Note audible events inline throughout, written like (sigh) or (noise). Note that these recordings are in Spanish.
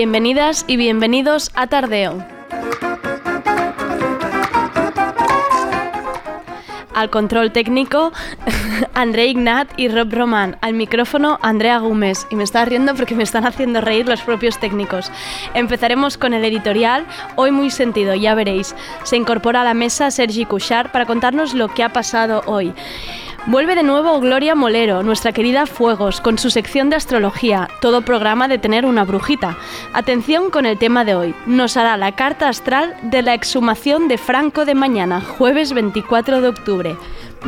Bienvenidas y bienvenidos a Tardeo. Al control técnico, (laughs) André Ignat y Rob Román. Al micrófono, Andrea Gómez. Y me está riendo porque me están haciendo reír los propios técnicos. Empezaremos con el editorial, hoy muy sentido, ya veréis. Se incorpora a la mesa Sergi Cuchar para contarnos lo que ha pasado hoy. Vuelve de nuevo Gloria Molero, nuestra querida Fuegos, con su sección de astrología, todo programa de tener una brujita. Atención con el tema de hoy. Nos hará la carta astral de la exhumación de Franco de mañana, jueves 24 de octubre.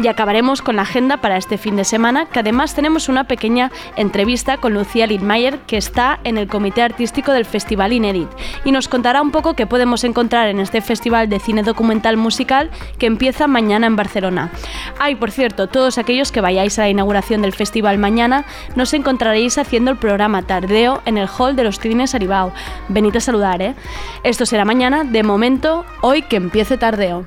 Y acabaremos con la agenda para este fin de semana, que además tenemos una pequeña entrevista con Lucía Lidmayer, que está en el comité artístico del Festival Inédit, y nos contará un poco qué podemos encontrar en este festival de cine documental musical que empieza mañana en Barcelona. Ay, por cierto, todos aquellos que vayáis a la inauguración del festival mañana, nos encontraréis haciendo el programa Tardeo en el hall de los Cines Aribao. Venid a saludar, ¿eh? Esto será mañana, de momento, hoy que empiece Tardeo.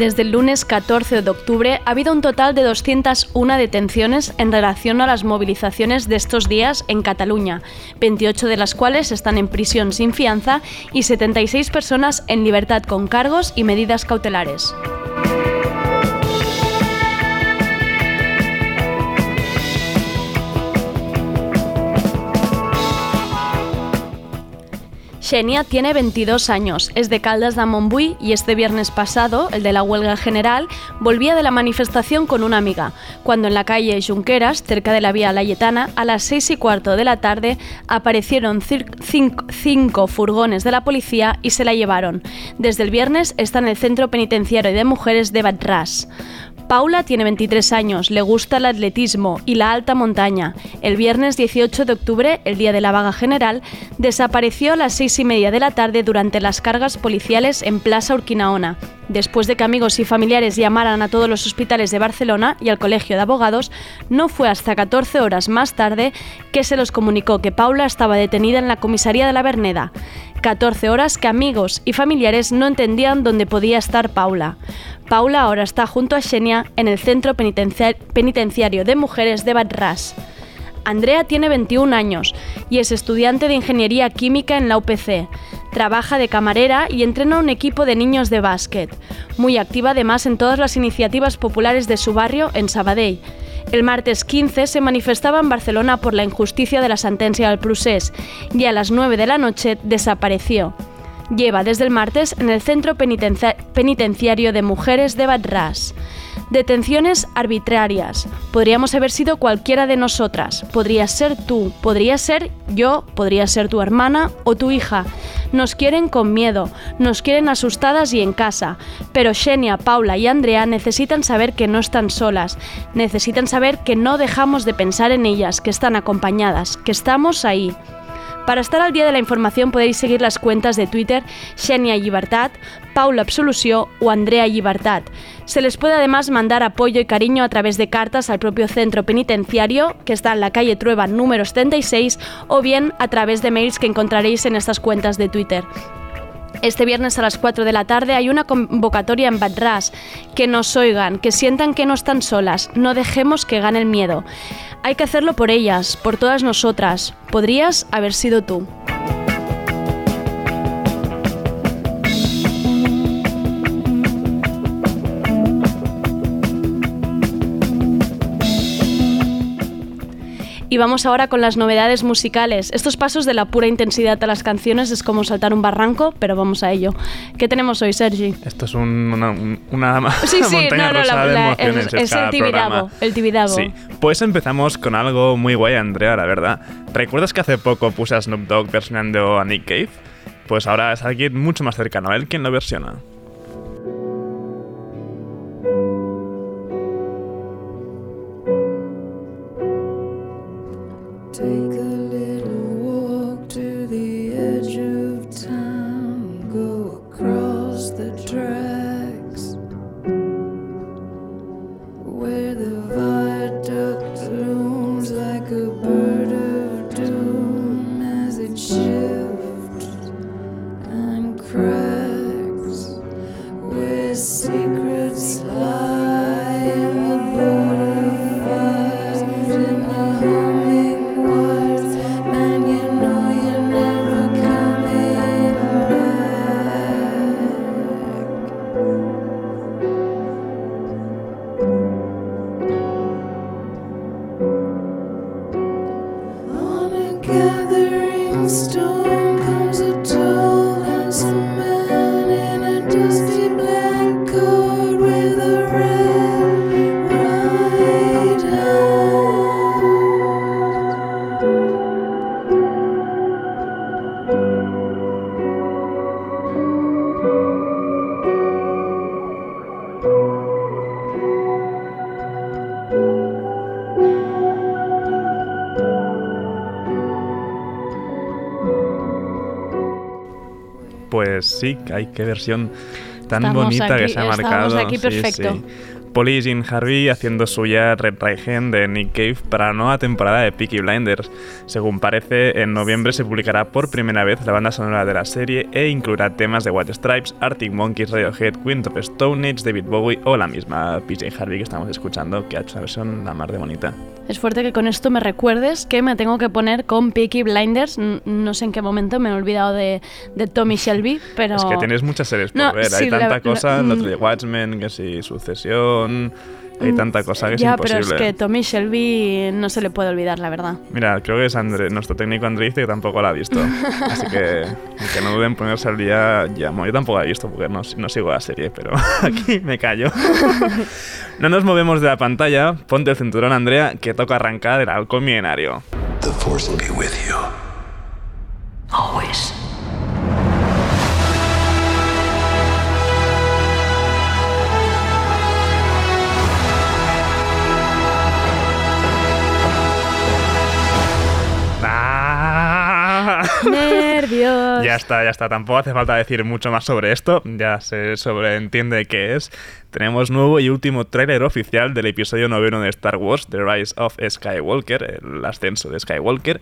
Desde el lunes 14 de octubre ha habido un total de 201 detenciones en relación a las movilizaciones de estos días en Cataluña, 28 de las cuales están en prisión sin fianza y 76 personas en libertad con cargos y medidas cautelares. Xenia tiene 22 años, es de Caldas de Montbui y este viernes pasado, el de la huelga general, volvía de la manifestación con una amiga, cuando en la calle Junqueras, cerca de la vía Layetana, a las 6 y cuarto de la tarde aparecieron cinco, furgones de la policía y se la llevaron. Desde el viernes está en el Centro Penitenciario de Mujeres de Batras. Paula tiene 23 años, le gusta el atletismo y la alta montaña. El viernes 18 de octubre, el día de la vaga general, desapareció a las 6 y media de la tarde durante las cargas policiales en Plaza Urquinaona. Después de que amigos y familiares llamaran a todos los hospitales de Barcelona y al Colegio de Abogados, no fue hasta 14 horas más tarde que se los comunicó que Paula estaba detenida en la comisaría de la Verneda. 14 horas que amigos y familiares no entendían dónde podía estar Paula. Paula ahora está junto a Xenia en el Centro Penitenciario de Mujeres de Badras. Andrea tiene 21 años y es estudiante de Ingeniería Química en la UPC. Trabaja de camarera y entrena un equipo de niños de básquet. Muy activa además en todas las iniciativas populares de su barrio en Sabadell. El martes 15 se manifestaba en Barcelona por la injusticia de la sentencia del procés y a las 9 de la noche desapareció lleva desde el martes en el Centro Penitenciario de Mujeres de Badras. Detenciones arbitrarias. Podríamos haber sido cualquiera de nosotras. Podría ser tú, podría ser yo, podría ser tu hermana o tu hija. Nos quieren con miedo, nos quieren asustadas y en casa. Pero Xenia, Paula y Andrea necesitan saber que no están solas. Necesitan saber que no dejamos de pensar en ellas, que están acompañadas, que estamos ahí. Para estar al día de la información podéis seguir las cuentas de Twitter Xenia Llibertat, Paula Absolució o Andrea Llibertat. Se les puede además mandar apoyo y cariño a través de cartas al propio centro penitenciario, que está en la calle Trueba número 76, o bien a través de mails que encontraréis en estas cuentas de Twitter. Este viernes a las 4 de la tarde hay una convocatoria en Badras. Que nos oigan, que sientan que no están solas. No dejemos que gane el miedo. Hay que hacerlo por ellas, por todas nosotras. Podrías haber sido tú. Y vamos ahora con las novedades musicales. Estos pasos de la pura intensidad a las canciones es como saltar un barranco, pero vamos a ello. ¿Qué tenemos hoy, Sergi? Esto es una, una, (laughs) sí, sí, montaña no, no, rusa la, de la- emociones. es, es cada el tibidabo, el tibidabo. Sí, pues empezamos con algo muy guay, Andrea, la verdad. ¿Recuerdas que hace poco puse a Snoop Dogg versionando a Nick Cave? Pues ahora es alguien mucho más cercano a él quien lo versiona. Sí, ay, qué versión tan Estamos bonita que aquí- se ha estamos marcado. aquí sí, perfecto. sí. Polly y Jean Harvey haciendo suya Red Hand de Nick Cave para la nueva temporada de Peaky Blinders. Según parece, en noviembre se publicará por primera vez la banda sonora de la serie e incluirá temas de White Stripes, Arctic Monkeys, Radiohead, Queen of Stone Age, David Bowie o la misma PJ Harvey que estamos escuchando, que ha hecho una versión la más de bonita. Es fuerte que con esto me recuerdes que me tengo que poner con Peaky Blinders. No sé en qué momento me he olvidado de, de Tommy Shelby, pero... (laughs) Es que tienes muchas series por No, ver. sí, hay tanta la- cosa, lo mm. de Watchmen, que si Sucesión. Hay tanta cosa que es ya, imposible. pero es que Tommy Shelby no se le puede olvidar, la verdad. Mira, creo que es André, nuestro técnico André dice que tampoco la ha visto. (laughs) Así que que no duden en ponerse al día ya. Bueno, yo tampoco la he visto porque no, no sigo la serie, pero (laughs) aquí me callo. (laughs) no nos movemos de la pantalla. Ponte el cinturón, Andrea, que toca arrancar el halcón milenario. The Force will be with you. Always. Ya está, ya está. Tampoco hace falta decir mucho más sobre esto. Ya se sobreentiende qué es. Tenemos nuevo y último tráiler oficial del episodio noveno de Star Wars, The Rise of Skywalker, el ascenso de Skywalker.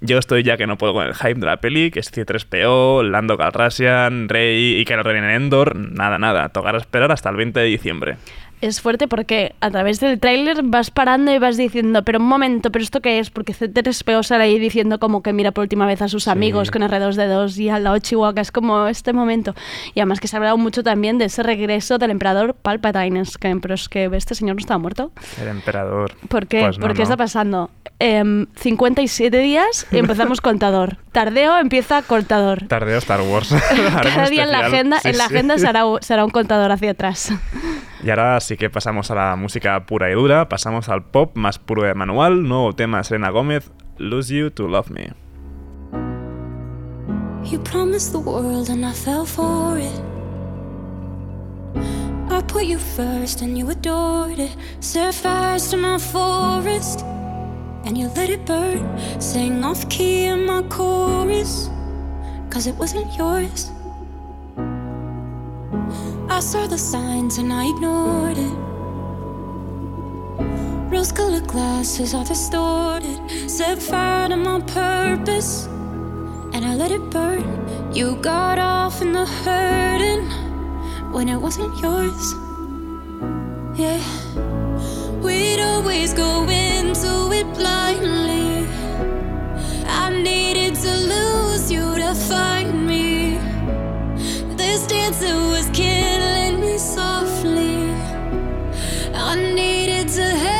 Yo estoy ya que no puedo con el hype de la peli, que es C-3PO, Lando Calrissian, Rey y Kylo Ren en Endor. Nada, nada. Tocará esperar hasta el 20 de diciembre. Es fuerte porque a través del tráiler vas parando y vas diciendo, pero un momento, ¿pero esto qué es? Porque C3PO sale ahí diciendo como que mira por última vez a sus amigos con R2D2 y al lado Chihuahua, es como este momento. Y además que se ha hablado mucho también de ese regreso del emperador Palpatine, es que, pero es que este señor no estaba muerto. El emperador. ¿Por qué? Pues no, ¿Por qué no. está pasando? Em, 57 días y empezamos contador. Tardeo empieza contador. Tardeo Star Wars. (laughs) Cada día en la agenda, Sí, en la sí. agenda será, (laughs) será un contador hacia atrás. Y ahora sí que pasamos a la música pura y dura, pasamos al pop más puro de manual, nuevo tema de Selena Gómez, Lose You to Love Me. You promised the world and I fell for it. I put you first and you adored it. Set fires to my forest and you let it burn. Sang off key in my chorus, cause it wasn't yours. I saw the signs and I ignored it. Rose colored glasses are distorted. Set fire to my purpose. and I let it burn. You got off in the hurting when it wasn't yours. Yeah, we'd always go into it blindly. I needed to lose you to find. This dancer was killing me softly. I needed to hate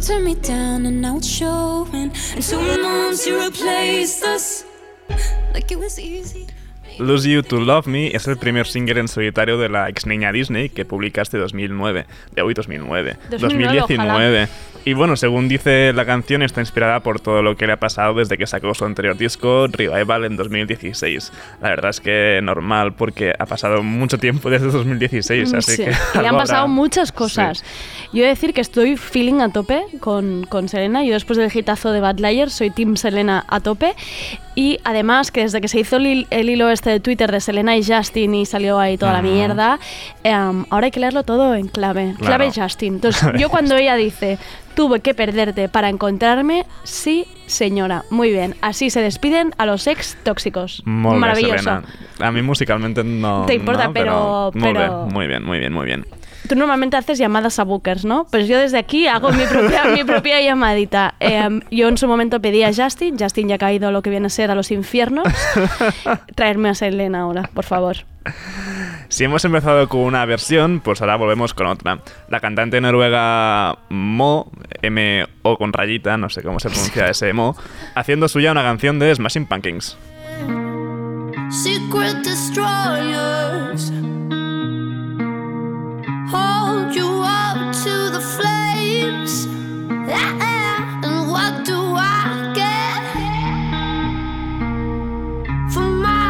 Turned me down and now it's showing. And two months you replaced us like it was easy. Lose You to Love Me es el primer single en solitario de la ex niña Disney que publica este 2009. De hoy 2009. 2009, 2019. Y bueno, según dice la canción, está inspirada por todo lo que le ha pasado desde que sacó su anterior disco, Revival, en 2016. La verdad es que normal, porque ha pasado mucho tiempo desde 2016, así Mm, Sí, que... y le han pasado habrá. muchas cosas. Yo he de decir que estoy feeling a tope con, con Selena. Yo después del hitazo de Bad Liar soy Team Selena a tope. Y además que desde que se hizo el, hil- el hilo este de Twitter de Selena y Justin y salió ahí toda la mierda, em, ahora hay que leerlo todo en clave. Claro. Clave Justin. Entonces (laughs) yo cuando ella dice, tuve que perderte para encontrarme, sí señora. Muy bien. Así se despiden a los ex tóxicos. Molt bé, Maravilloso. Selena. A mí musicalmente no. Te importa, no, pero- Muy pero- bien, muy bien, muy bien, muy bien. Tú normalmente haces llamadas a bookers, ¿no? Pues yo desde aquí hago mi propia, mi propia llamadita. Eh, yo en su momento pedí a Justin, Justin ya ha caído lo que viene a ser a los infiernos, traerme a Selena ahora, por favor. Si hemos empezado con una versión, pues ahora volvemos con otra. La cantante noruega Mo, M-O con rayita, no sé cómo se pronuncia (laughs) ese Mo, haciendo suya una canción de Smashing Pumpkins. Secret destroyers hold you up to the flames. And what do I get for my?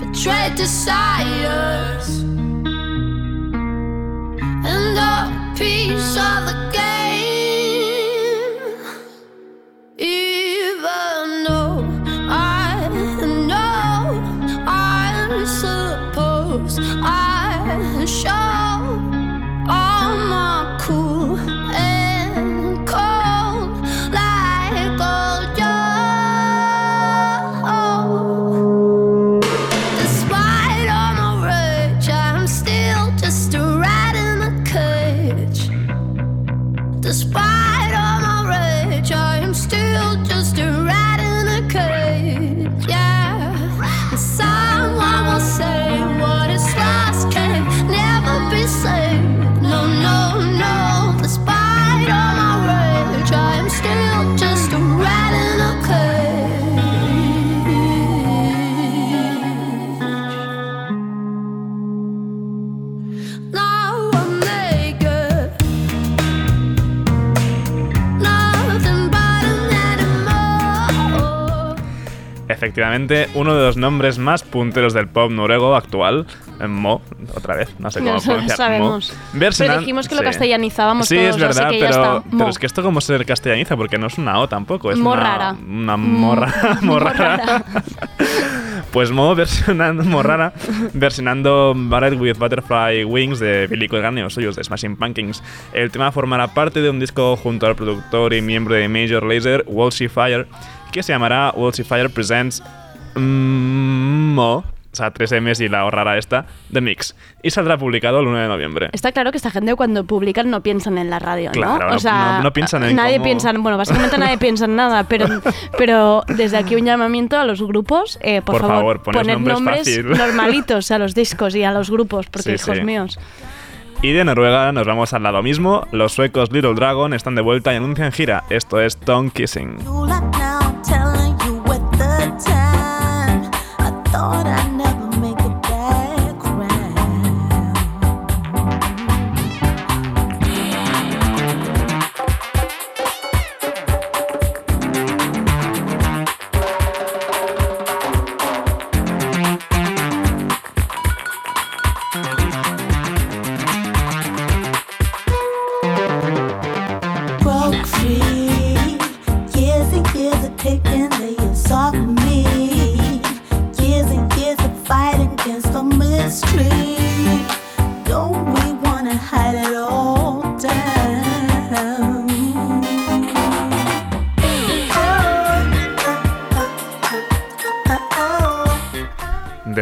Betrayed desires and a piece of the game. I show Efectivamente, uno de los nombres más punteros del pop noruego actual, eh, Mo, otra vez, no sé cómo (laughs) No pronunciar sabemos. Mo. Versionan- Pero dijimos que lo sí. castellanizábamos Sí, todos, es verdad, así que ya pero, está. pero es que esto cómo se castellaniza, porque no es una O tampoco, es Mo una, rara. una Mo- morra, (laughs) Mo morrara. rara. (laughs) Pues Mo versionando, morrara, versionando Barrett with Butterfly Wings de Billy Corgan y los suyos de Smashing Pumpkins. El tema formará parte de un disco junto al productor y miembro de Major Lazer, Wolsey Fire, que se llamará Fire Presents mm, Mo, o sea, tres M's y la O rara esta, The Mix, y saldrá publicado el 1 de noviembre. Está claro que esta gente cuando publican no piensan en la radio, ¿no? Claro, o no- sea, no- no piensan en nadie cómo- piensa, en- bueno, básicamente nadie piensa en nada, pero, pero desde aquí un llamamiento a los grupos, eh, por, Por favor, poned poner nombres normalitos a los discos y a los grupos, porque Sí, hijos sí. míos. Y de Noruega nos vamos al lado mismo. Los suecos Little Dragon están de vuelta y anuncian gira. Esto es Tongue Kissing.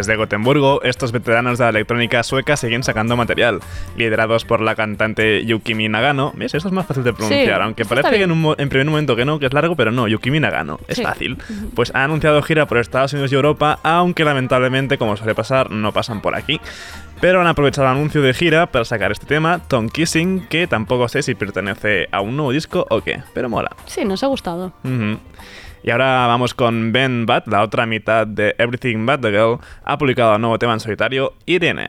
Desde Gotemburgo, estos veteranos de la electrónica sueca siguen sacando material, liderados por la cantante Yukimi Nagano. ¿Ves? Eso es más fácil de pronunciar, Sí, aunque parece que en, un en primer momento que no, que es largo, pero no, Yukimi Nagano. Es Sí. fácil. Pues ha anunciado gira por Estados Unidos y Europa, aunque lamentablemente, como suele pasar, no pasan por aquí. Pero han aprovechado el anuncio de gira para sacar este tema, Tongue Kissing, que tampoco sé si pertenece a un nuevo disco o qué, pero mola. Sí, nos ha gustado. Ujú. Y ahora vamos con Ben Bat, la otra mitad de Everything But the Girl. Ha publicado un nuevo tema en solitario, Irene.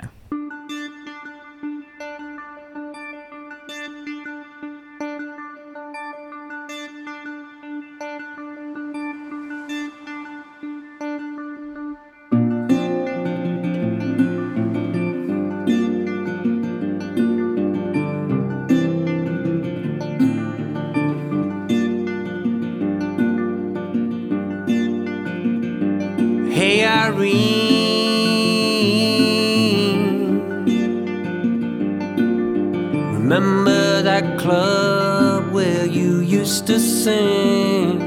Remember that club where you used to sing?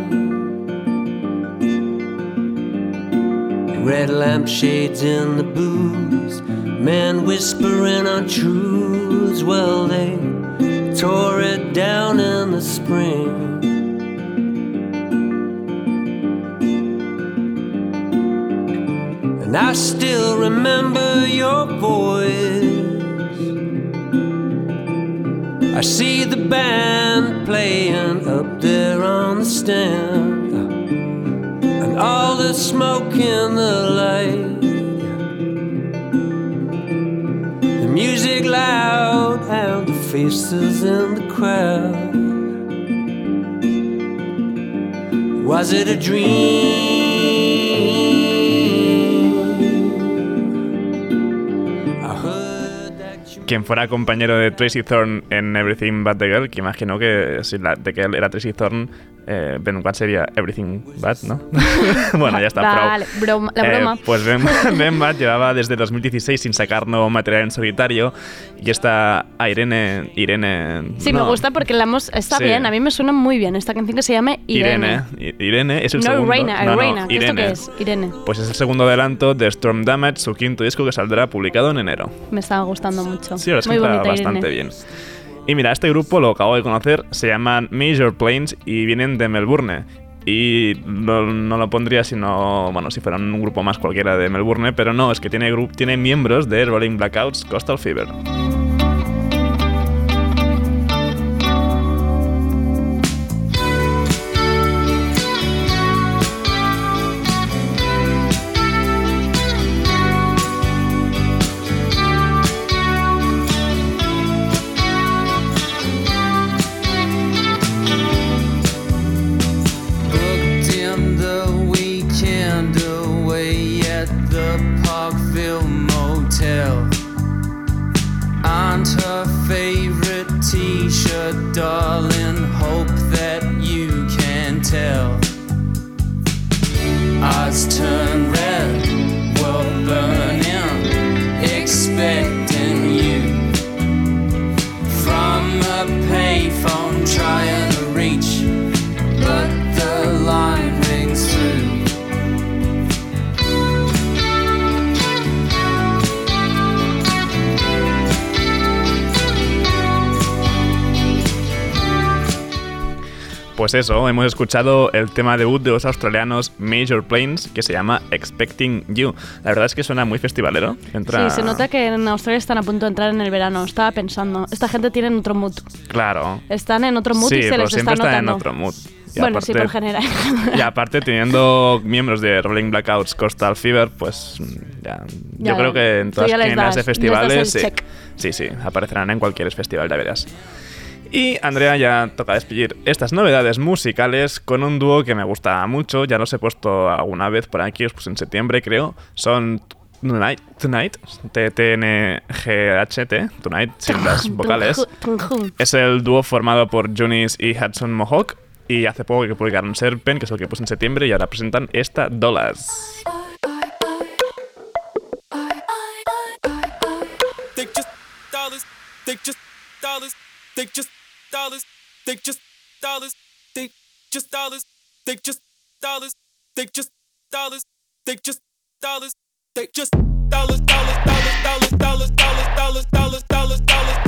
Red lampshades in the booths, men whispering on truths. Well, they tore it down in the spring. And I still remember your voice. I see the band playing up there on the stand, and all the smoke in the light. The music loud and the faces in the crowd. Was it a dream? Quien fuera compañero de Tracy Thorn en Everything But the Girl, que imagino que si la de que él era Tracy Thorn, eh, Ben Watt sería Everything But, ¿no? (laughs) bueno, ya está. Vale, broma- la Eh, broma. pues Ben, (laughs) Ben Watt llevaba desde 2016 sin sacar nuevo material en solitario y esta a Irene... Irene... Sí, no, me gusta porque la hemos... Está Sí. bien, a mí me suena muy bien esta canción que se llama Irene. Irene. Irene es el No, segundo... Reina, no, no, Reina. ¿Esto Irene. qué es? Irene. Pues es el segundo adelanto de Storm Damage, su quinto disco que saldrá publicado en enero. Me estaba gustando mucho. Sí, la verdad es que muy está bonita bastante Irene. bien. Y mira, este grupo lo acabo de conocer, se llaman Major Planes y vienen de Melbourne. Y no, no lo pondría si no, bueno, si fueran un grupo más cualquiera de Melbourne, pero no, es que tiene, tiene miembros de Rolling Blackouts Coastal Fever. Pues eso, hemos escuchado el tema debut de los australianos Major Planes que se llama Expecting You. La verdad es que suena muy festivalero. Entra... Sí, se nota que en Australia están a punto de entrar en el verano. Estaba pensando, esta gente tiene otro mood. Claro. Están en otro mood sí, y se pero les siempre está están en otro mood. Y bueno, sí, aparte- por general. Y aparte, teniendo miembros de Rolling Blackouts Coastal Fever, pues ya. Ya, yo creo que en todas las quinielas de festivales. sí. check. sí, sí, aparecerán en cualquier festival, ya verás. Y Andrea ya toca despedir estas novedades musicales con un dúo que me gusta mucho. Ya los he puesto alguna vez por aquí, os puse en septiembre, creo. Son Tonight, Tonight, T-T-N-G-H-T, Tonight, sin las vocales. Es el dúo formado por Junis y Hudson Mohawk. Y hace poco que publicaron Serpent, que es el que puse en septiembre, y ahora presentan esta Dollars. They just dollars. They just dollars. They just dollars. They just dollars. They just dollars. They just dollars. They just dollars. Dollars, dollars, dollars, dollars, dollars, dollars, dollars, dollars, dollars, dollars,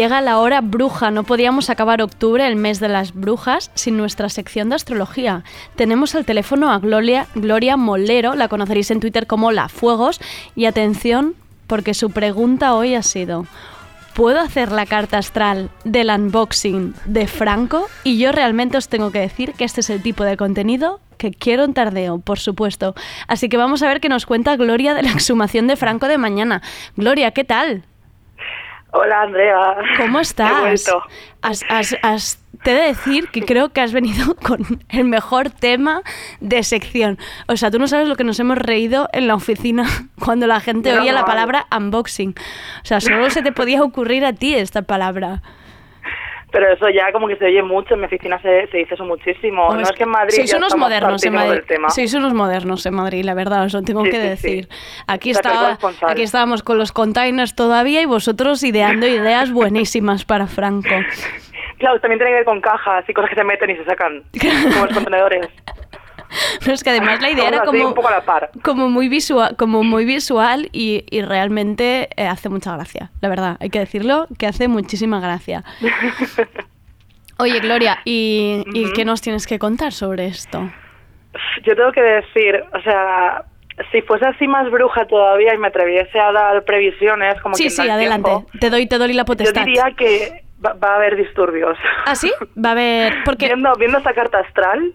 Llega la hora bruja. No podíamos acabar octubre, el mes de las brujas, sin nuestra sección de astrología. Tenemos al teléfono a Gloria, Gloria Molero, la conoceréis en Twitter como La Fuegos. Y atención, porque su pregunta hoy ha sido: ¿Puedo hacer la carta astral del unboxing de Franco? Y yo realmente os tengo que decir que este es el tipo de contenido que quiero en tardeo, por supuesto. Así que vamos a ver qué nos cuenta Gloria de la exhumación de Franco de mañana. Gloria, ¿qué tal? Hola Andrea. ¿Cómo (laughs) estás? Has- has- has- te he de decir que creo que has venido (laughs) con el mejor tema de sección. O sea, tú no sabes lo que nos hemos reído en la oficina (laughs) cuando la gente oía la palabra unboxing. O sea, solo se te podía ocurrir a ti esta palabra. Pero eso ya como que se oye mucho, en mi oficina se, se dice eso muchísimo. No es que en Madrid sois unos modernos en Madrid. Sois unos modernos en Madrid, la verdad, os lo tengo Sí, que sí, sí. decir. Aquí, estaba, aquí estábamos con los containers todavía y vosotros ideando ideas buenísimas para Franco. Claro, también tiene que ver con cajas y cosas que se meten y se sacan, como los contenedores. (laughs) (laughs) No, es que además la idea era como, un poco a la par. como muy visual, como muy visual y, y realmente eh, hace mucha gracia, la verdad, hay que decirlo, que hace muchísima gracia. (laughs) Oye, Gloria, ¿y, y qué nos tienes que contar sobre esto? Yo tengo que decir, o sea, si fuese así más bruja todavía y me atreviese a dar previsiones, como Sí, sí, adelante. tiempo, Te doy, te doy la yo potestad. diría que va, va a haber disturbios. ¿Ah, sí? Va a haber... Porque (laughs) Viendo, viendo esta carta astral,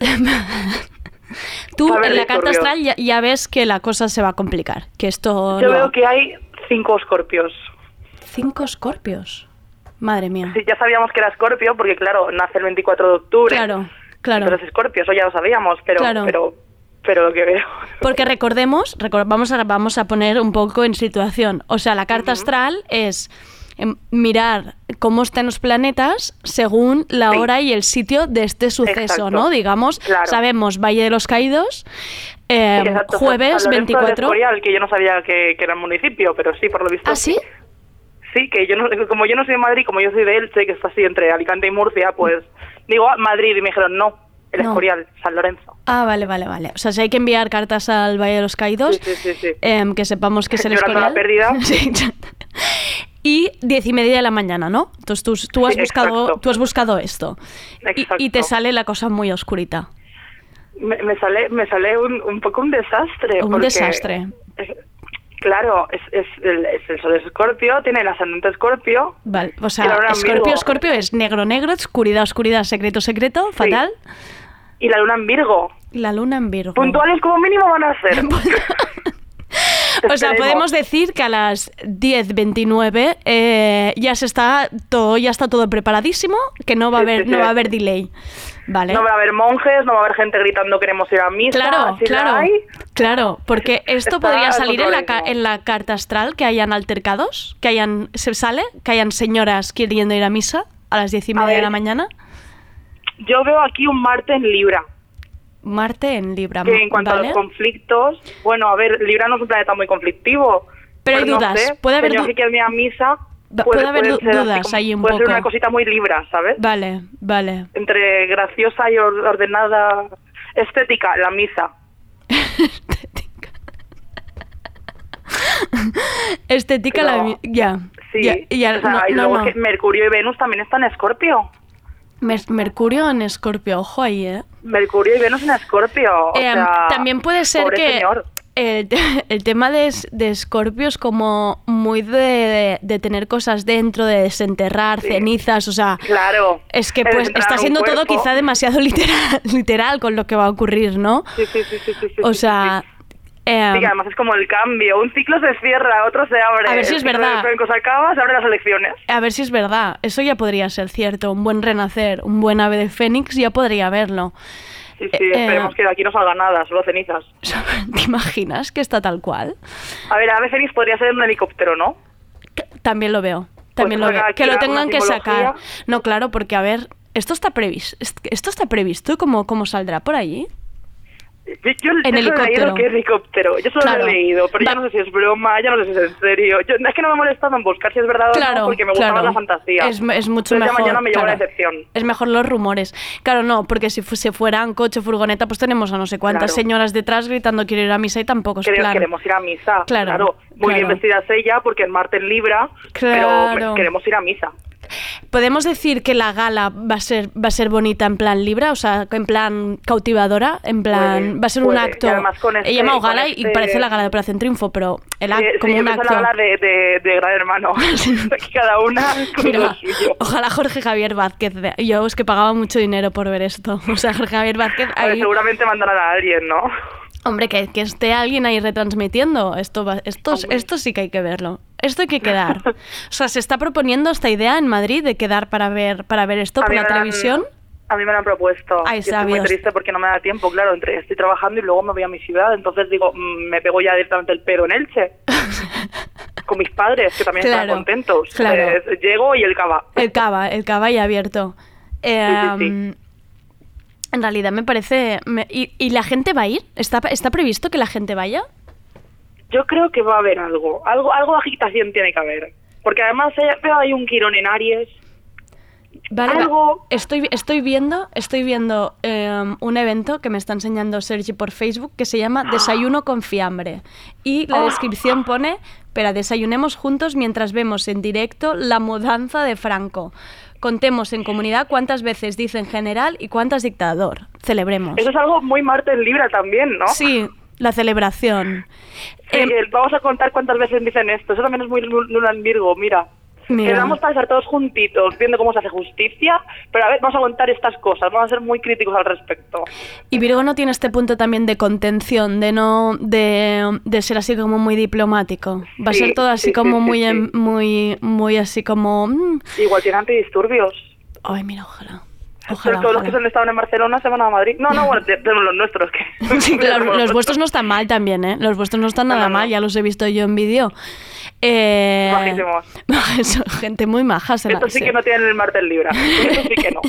tú en la carta astral ya, ya ves que la cosa se va a complicar, que esto... yo no- veo que hay cinco escorpios. Cinco escorpios. Madre mía. Sí, ya sabíamos que era escorpio porque, claro, nace el 24 de octubre. Claro, claro. Entonces escorpio, eso ya lo sabíamos, pero, Claro. pero, pero lo que veo... Porque recordemos, recor- vamos, a, vamos a poner un poco en situación. O sea, la carta astral es mirar cómo están los planetas según la Sí. hora y el sitio de este suceso, Exacto. ¿no? Digamos, Claro. sabemos Valle de los Caídos, eh, exacto, jueves San Lorenzo del 24. Escorial, que yo no sabía que, que era un municipio, pero sí, por lo visto. ¿Ah, sí? Sí, que yo no, como yo no soy de Madrid, como yo soy de Elche, que está así entre Alicante y Murcia, pues digo ah, Madrid y me dijeron no, el No. Escorial, San Lorenzo. Ah, vale, vale, vale. O sea, si hay que enviar cartas al Valle de los Caídos, Sí, sí, sí, sí. em, que sepamos que es (laughs) el Llorando la Escorial. pérdida. (laughs) Sí, y diez y media de la mañana, ¿no? Entonces tú, tú, has, Sí, buscado, tú has buscado esto. Y, y te sale la cosa muy oscurita. Me, me sale, me sale un, un poco un desastre. Un porque, desastre. eh, Claro, es, es, el, es el sol escorpio, tiene el ascendente escorpio. Vale, o sea, Escorpio, Virgo. Escorpio es negro, negro, oscuridad, oscuridad, secreto, secreto, fatal. Y la luna en Virgo. La luna en Virgo. Puntuales como mínimo van a ser. (laughs) (laughs) O sea, podemos decir que a las 10.29 eh, ya se está todo, ya está todo preparadísimo, que no va a haber, sí, no va a haber delay. Vale. No va a haber monjes, no va a haber gente gritando queremos ir a misa. Claro, si claro, hay, claro, porque esto podría salir en la, en la carta astral, que hayan altercados, que hayan, se sale, que hayan señoras queriendo ir a misa a las diez y media de la mañana. yo veo aquí un Marte en Libra. Marte en Libra, Que en cuanto a ¿vale? los conflictos, bueno, a ver, Libra no es un planeta muy conflictivo. Pero hay no dudas, sé, puede haber señor du- que quiere ir a misa, Va- puede haber así dudas como- ahí un puede poco. ser una cosita muy libra, ¿sabes? Vale, vale. Entre graciosa y or- ordenada. Estética, la misa. (laughs) Estética Pero- la mi- ya. Sí. ya, ya, o sea, no, y no, luego no. que Mercurio y Venus también están en Escorpio. Mer- Mercurio en Escorpio, ojo ahí, ¿eh? Mercurio y Venus en Escorpio. Eh, sea, también puede ser pobre que señor. el, te- (laughs) el tema de, de Escorpio es como muy de, de tener cosas dentro, de desenterrar, cenizas, o sea... Claro. Es que pues está siendo todo quizá demasiado (laughs) literal, literal con lo que va a ocurrir, ¿no? Sí, sí, sí, sí, sí, O sea... eh, Sí, que además es como el cambio. Un ciclo se cierra, otro se abre. A ver si es verdad. se acaba, se abren las elecciones. A ver si es verdad. Eso ya podría ser cierto. Un buen renacer, un buen ave de fénix ya podría verlo. Sí, sí, Eh, esperemos que de aquí no salga nada, solo cenizas. (laughs) ¿Te imaginas que está tal cual? A ver, Ave Fénix podría ser un helicóptero, ¿no? También lo veo. También Pues lo veo. Que lo tengan que sacar. No, claro, porque a ver, esto está previsto. Esto está previsto. ¿Cómo, cómo saldrá por allí? Yo, yo En yo solo he helicóptero. que es helicóptero. Yo solo Claro. lo he leído, pero Va- ya no sé si es broma, ya no sé si es en serio. Yo, es que no me he molestado en buscar si es verdad o Claro, no, porque me gustaba claro. la fantasía. Es, es mucho Entonces ya mejor. mañana me llevo claro. la decepción. Es mejor los rumores. Claro, no, porque si fuese fueran coche, furgoneta, pues tenemos a no sé cuántas Claro. señoras detrás gritando quiero ir a misa y tampoco es plan. Queremos ir a misa. Claro, Muy bien claro. vestida es ella, porque en Marte en Libra, Claro. pero queremos ir a misa. Podemos decir que la gala va a ser va a ser bonita en plan libra, o sea, en plan cautivadora, en plan Puede, va a ser un acto. Este- He llamado con gala y este- parece la gala de Operación Triunfo, pero el act- Eh, sí, como un acto. la gala de, de, de Gran Hermano. (laughs) (laughs) Cada una Mira, ojalá Jorge Javier Vázquez. Yo es que pagaba mucho dinero por ver esto. (laughs) O sea, Jorge Javier Vázquez A ver, ahí. seguramente mandarán a alguien, ¿no? Hombre, que, que esté alguien ahí retransmitiendo. Esto, va- esto, esto sí que hay que verlo. Esto hay que (laughs) quedar. O sea, se está proponiendo esta idea en Madrid de quedar para ver, para ver esto A por la han- televisión. A mí me lo han propuesto. Ay, Yo estoy muy triste porque no me da tiempo, claro. Entre estoy trabajando y luego me voy a mi ciudad. Entonces digo, mm, me pego ya directamente el pedo en Elche. (laughs) Con mis padres, que también Claro, están contentos. claro. Eh, llego y el cava. El cava, el cava ya abierto. Eh, Sí, sí, sí. En realidad me parece... me- ¿y, y la gente va a ir? ¿Está, ¿Está previsto que la gente vaya? Yo creo que va a haber algo. Algo, algo de agitación tiene que haber. Porque además eh, veo ahí un quirón en Aries. Vale, va- Algo- estoy, estoy viendo, estoy viendo eh, un evento que me está enseñando Sergi por Facebook que se llama Desayuno con fiambre. Y la Ah. descripción pone, pero desayunemos juntos mientras vemos en directo la mudanza de Franco. Contemos en comunidad cuántas veces dicen general y cuántas dictador. Celebremos. Eso es algo muy Marte en Libra también, ¿no? Sí, la celebración. Sí, Em, vamos a contar cuántas veces dicen esto. Eso también es muy lu- luna en Virgo, mira. Mira. Quedamos para estar todos juntitos, viendo cómo se hace justicia, pero a ver, vamos a contar estas cosas, vamos a ser muy críticos al respecto. Y Virgo no tiene este punto también de contención, de no de, de ser así como muy diplomático. Va a ser todo así sí, como sí, muy em- muy muy así como mm, Igual tiene antidisturbios. ay, mira, ojalá. Pero Ojalá, todos los que ojalá. han estado en Barcelona se van a Madrid. No, no, bueno, te- tenemos los nuestros. Que... (laughs) Sí, (laughs) los, los vuestros no están mal también, ¿eh? Los vuestros no están nada mal, ya los he visto yo en vídeo. Eh, Majísimos. (laughs) gente muy maja. se la- Estos sí se- que no tienen el Marte en Libra. Estos sí que no.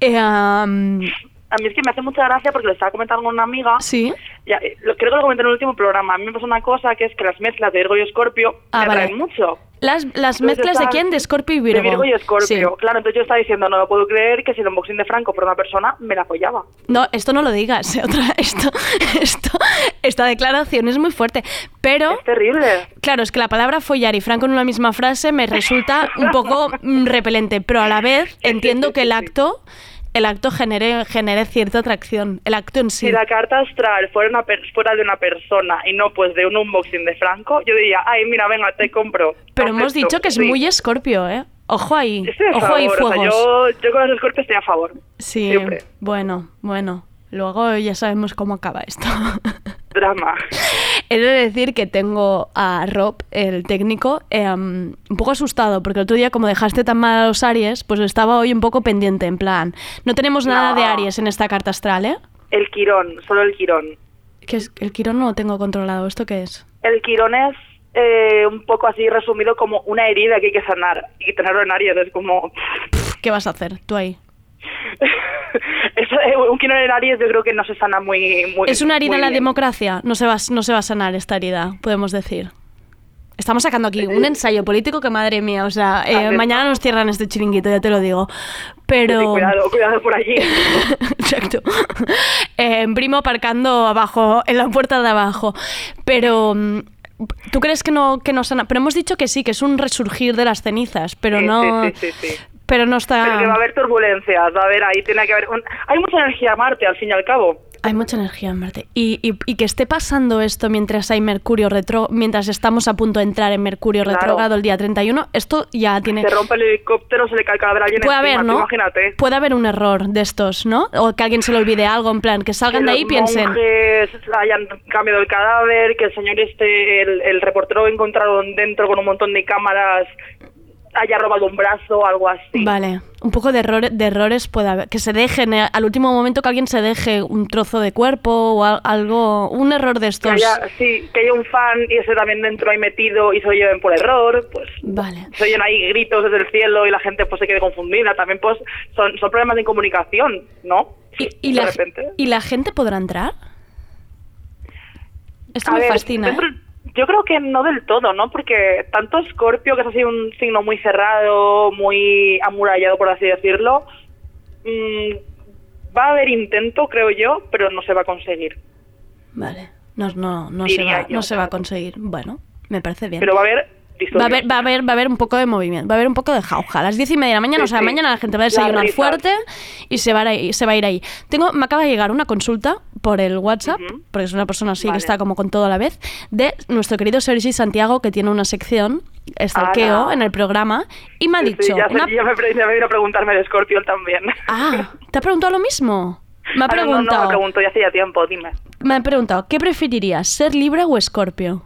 Eh, A mí es que me hace mucha gracia porque lo estaba comentando con una amiga. sí. Ya, eh, lo, creo que lo comenté en el último programa. A mí me pasa una cosa que es que las mezclas de Virgo y Escorpio Ah, me vale. atraen mucho. Las, las mezclas de quién? De Scorpio y Virgo. De Virgo y Escorpio. Sí. Claro, entonces yo estaba diciendo, no lo puedo creer que si el unboxing de Franco por una persona me la apoyaba. No, esto no lo digas. Otra, (laughs) esto, esto, esta declaración es muy fuerte. Pero. Es terrible. Claro, es que la palabra follar y Franco en una misma frase me resulta un poco mm, repelente, pero a la vez (laughs) entiendo que el acto, el acto genere, genere cierta atracción. El acto en sí. Si la carta astral fuera, una per- fuera de una persona y no pues de un unboxing de Franco, yo diría, ay, mira, venga, te compro. Pero hemos dicho que es sí. muy escorpio, ¿eh? Ojo ahí. Yo estoy a Ojo ahí, favor, o sea, fuegos. yo, yo con los escorpios estoy a favor. Sí, siempre. bueno, bueno. Luego ya sabemos cómo acaba esto. (laughs) Drama. He de decir que tengo a Rob, el técnico, em, un poco asustado, porque el otro día, como dejaste tan mal a los Aries, pues estaba hoy un poco pendiente, en plan, no tenemos nada No. de Aries en esta carta astral, ¿eh? El Quirón, solo el Quirón. Que es, el Quirón no lo tengo controlado, ¿esto qué es? El Quirón es eh, un poco así resumido como una herida que hay que sanar y tenerlo en Aries es como... ¿Qué vas a hacer tú ahí? (laughs) (laughs) Eso, eh, un en Aries yo creo que no se sana muy... muy ¿Es una herida en la bien. democracia? No se, va, no se va a sanar esta herida, podemos decir. Estamos sacando aquí un ensayo político que madre mía, o sea, eh, mañana nos cierran este chiringuito, ya te lo digo. Pero... Sí, cuidado, cuidado por allí. (laughs) Exacto. Eh, primo aparcando abajo, en la puerta de abajo. Pero... mm, ¿Tú crees que no, que nos han... Pero hemos dicho que sí, que es un resurgir de las cenizas, pero Sí, no... sí, sí, sí, sí. Pero no está... Pero que va a haber turbulencias, va a haber ahí, tiene que haber... un- Hay mucha energía a Marte, al fin y al cabo. Hay mucha energía en Marte. Y, y- y que esté pasando esto mientras hay Mercurio retro, mientras estamos a punto de entrar en Mercurio Claro. retrógrado el día 31, esto ya tiene... Se rompe el helicóptero, se le cae el cadáver a alguien Puede encima, haber, ¿no? Imagínate. Puede haber un error de estos, ¿no? O que a alguien se le olvide algo, en plan, que salgan que de ahí y piensen... monjes hayan cambiado el cadáver, que el señor este, el, el reportero encontraron dentro con un montón de cámaras, haya robado un brazo, algo así. Vale, un poco de, errores de errores puede haber. Que se dejen, eh, al último momento que alguien se deje un trozo de cuerpo o al- algo, un error de Que estos. haya, sí, que haya un fan y ese también dentro ahí metido y se lo lleven por error, pues Vale. se oyen ahí gritos desde el cielo y la gente pues se quede confundida. También pues son, son problemas de comunicación, ¿no? ¿Y, de la, repente. ¿Y la gente podrá entrar? Esto A me ver, fascina. ¿eh? Yo creo que no del todo, ¿no? Porque tanto Scorpio, que es así un signo muy cerrado, muy amurallado, por así decirlo, mm, va a haber intento, creo yo, pero no se va a conseguir. Vale. No, no, no, se va, yo. no se va a conseguir. Bueno, me parece bien. Pero va a haber Va a, haber, va, a haber, va a haber un poco de movimiento, va a haber un poco de jauja. A las diez y media de la mañana, Sí, o sea, sí. mañana la gente va a desayunar risas. fuerte y se va, a ir, se va a ir ahí. Tengo, me acaba de llegar una consulta por el WhatsApp, porque es una persona así que está como con todo a la vez, de nuestro querido Sergi Santiago, que tiene una sección, Ala. en el programa, y me ha Sí, dicho... ya, sé- una- ya me, ya me vino a preguntarme de Scorpio también. Ah, ¿te ha preguntado lo mismo? Me ha (laughs) Ah, no, no, no, preguntado... me preguntó ya hacía tiempo, dime. Me ha preguntado, ¿qué preferirías, ser Libra o Escorpio?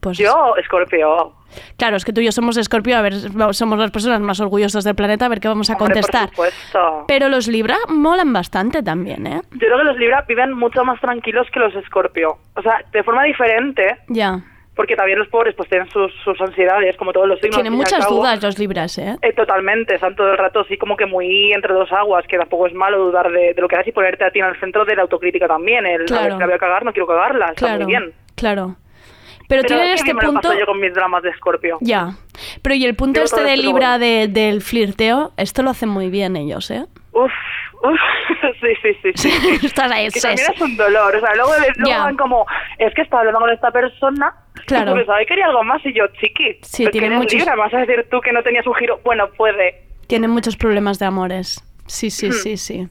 Pues Yo, Scorpio. Claro, es que tú y yo somos Escorpio, a ver, somos las personas más orgullosas del planeta, a ver qué vamos a Hombre, por contestar. supuesto. Pero los Libra molan bastante también, ¿eh? Yo creo que los Libra viven mucho más tranquilos que los Scorpio. O sea, de forma diferente, Ya. porque también los pobres pues tienen sus, sus ansiedades, como todos los signos. Tienen muchas cabo. dudas los Libras, ¿eh? Eh, totalmente, están todo el rato así como que muy entre dos aguas, que tampoco es malo dudar de, de lo que haces y ponerte a ti en el centro de la autocrítica también. El, a ver, Claro. la voy a cagar, no quiero cagarla, está Claro, muy bien. claro. Pero, tienen qué este me lo punto... paso yo con mis dramas de Escorpio. Ya. Pero y el punto este de esto lo Libra de- del flirteo, esto lo hacen muy bien ellos, ¿eh? Uf, uf, (laughs) sí, sí, sí. sí. (laughs) Estás ahí, que también es un dolor, o sea, luego, luego Ya. van como, es que estaba hablando con esta persona, Claro. y "Ay, quería algo más, y yo, chiqui, Sí, pero tiene muchos- Libra, ¿me vas a decir tú que no tenías un giro, bueno, puede, Tienen muchos problemas de amores. Sí, sí, sí, sí.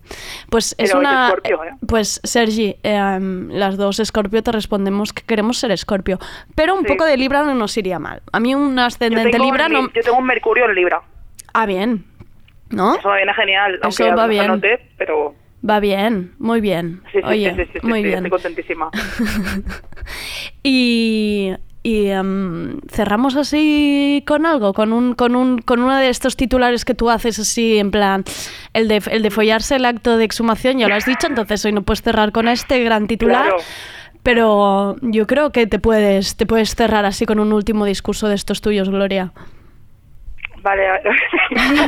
Pues es Hmm. Una. Escorpio, ¿eh? Pues Sergi, em, las dos Escorpio te respondemos que queremos ser Escorpio. Pero un Sí. poco de Libra no nos iría mal. A mí un ascendente Libra no. yo tengo un Mercurio en Libra, Ah, bien. ¿No? eso me viene genial, Eso va bien. note, pero Va bien, muy bien. sí, sí, Oye, sí, sí, sí, muy bien. estoy contentísima. (laughs) y y em, cerramos así con algo, con un, con un, con uno de estos titulares que tú haces así, en plan, el de, el de follarse el acto de exhumación, ya lo has dicho, entonces hoy no puedes cerrar con este gran titular. Claro. Pero yo creo que te puedes, te puedes cerrar así con un último discurso de estos tuyos, Gloria. Vale, (laughs) has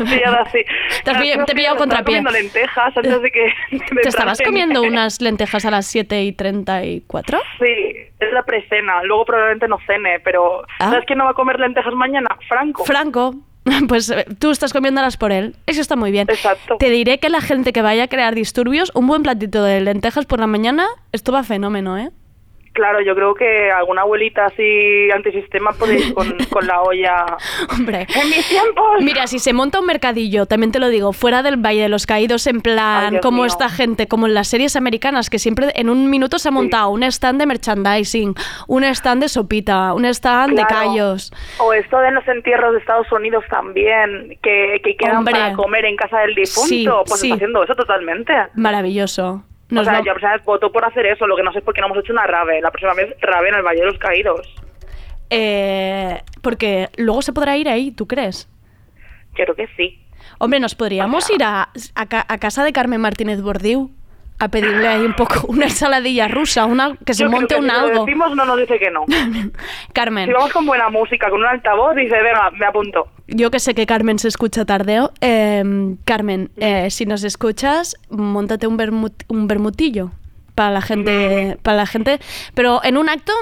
pillado así. Te has No, pillado- te he pillado me contra estaba pie. comiendo lentejas antes de que... (laughs) ¿Te estabas comiendo unas lentejas a las 7 y 34? Sí, es la precena. Luego probablemente no cene, pero Ah. ¿sabes quién no va a comer lentejas mañana? Franco. Franco, (laughs) pues eh, tú estás comiéndolas por él. Eso está muy bien. Exacto. Te diré que la gente que vaya a crear disturbios, un buen platito de lentejas por la mañana, esto va fenómeno, ¿eh? Claro, yo creo que alguna abuelita así antisistema puede ir (laughs) con, con la olla. Hombre. ¡En mis tiempos! Mira, si se monta un mercadillo, también te lo digo, fuera del Valle de los Caídos, en plan, como mío. esta gente, como en las series americanas, que siempre en un minuto se ha montado un stand de merchandising, un stand de sopita, un stand de callos. O esto de los entierros de Estados Unidos también, que, que quedan Hombre. para comer en casa del difunto. Sí, pues sí. está haciendo eso totalmente. Maravilloso. Nos o sea, yo vez voto por hacer eso, lo que no sé es por qué no hemos hecho una rave. La próxima vez rave en el Valle de los Caídos. Eh, porque luego se podrá ir ahí, ¿tú crees? Creo que sí. Hombre, nos podríamos ir a, a a casa de Carmen Martínez Bordiú a pedirle ahí un poco una ensaladilla rusa, una que se Yo creo monte que un si lo algo. decimos no nos dice que no. (laughs) Carmen, Si vamos con buena música, con un altavoz, dice, venga, me apunto. yo que sé que Carmen se escucha tardeo. eh, Carmen, eh, si nos escuchas, montate un, vermut- un bermutillo. Para la gente, para la gente, pero en un acto,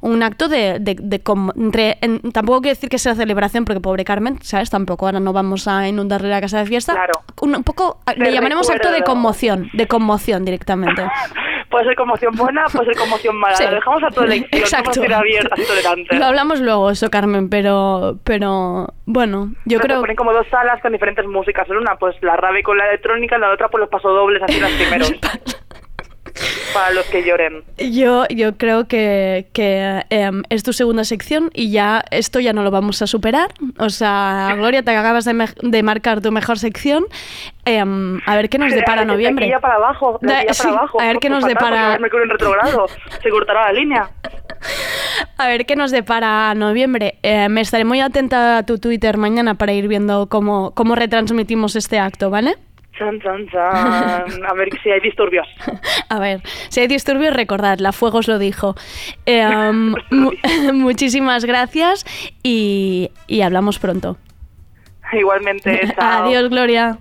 un acto de, de, de entre, en- tampoco quiero decir que sea celebración, porque pobre Carmen, ¿sabes? Tampoco ahora no vamos a inundarle la casa de fiesta. Un, un poco, De le llamaremos acto de conmoción, de conmoción directamente. (laughs) Puede ser conmoción buena, puede ser conmoción mala. Sí. Lo dejamos a tu elección. (laughs) Exacto. Y tolerantes. Lo hablamos luego eso, Carmen, pero, pero bueno, yo Pero creo Se ponen como dos salas con diferentes músicas. En una, pues la rave con la electrónica, en la otra, pues los pasodobles, así los primeros. (laughs) Para los que lloren. Yo, yo creo que, que em, es tu segunda sección y ya esto ya no lo vamos a superar. O sea, Gloria, te acabas de, me- de marcar tu mejor sección. A ver qué nos (laughs) depara De aquí noviembre. ya para abajo, de Da- aquí ya para sí, abajo. a ver qué nos depara. Mercurio en retrogrado. Se cortará la línea. (laughs) A ver qué nos depara noviembre. Eh, me estaré muy atenta a tu Twitter mañana para ir viendo cómo, cómo retransmitimos este acto, ¿vale? Chan, chan, chan. A ver si hay disturbios. (laughs) A ver, si hay disturbios, recordad, la Fuego os lo dijo. Eh, (laughs) um, mu- (laughs) muchísimas gracias y, y hablamos pronto. Igualmente, chao. Adiós, Gloria.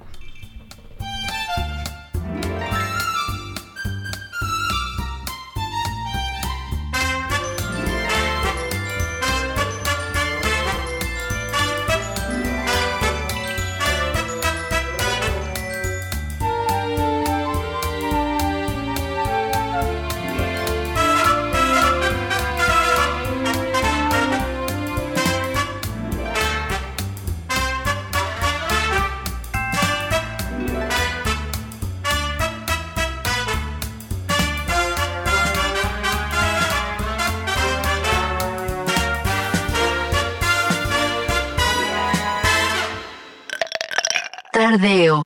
Tardeo.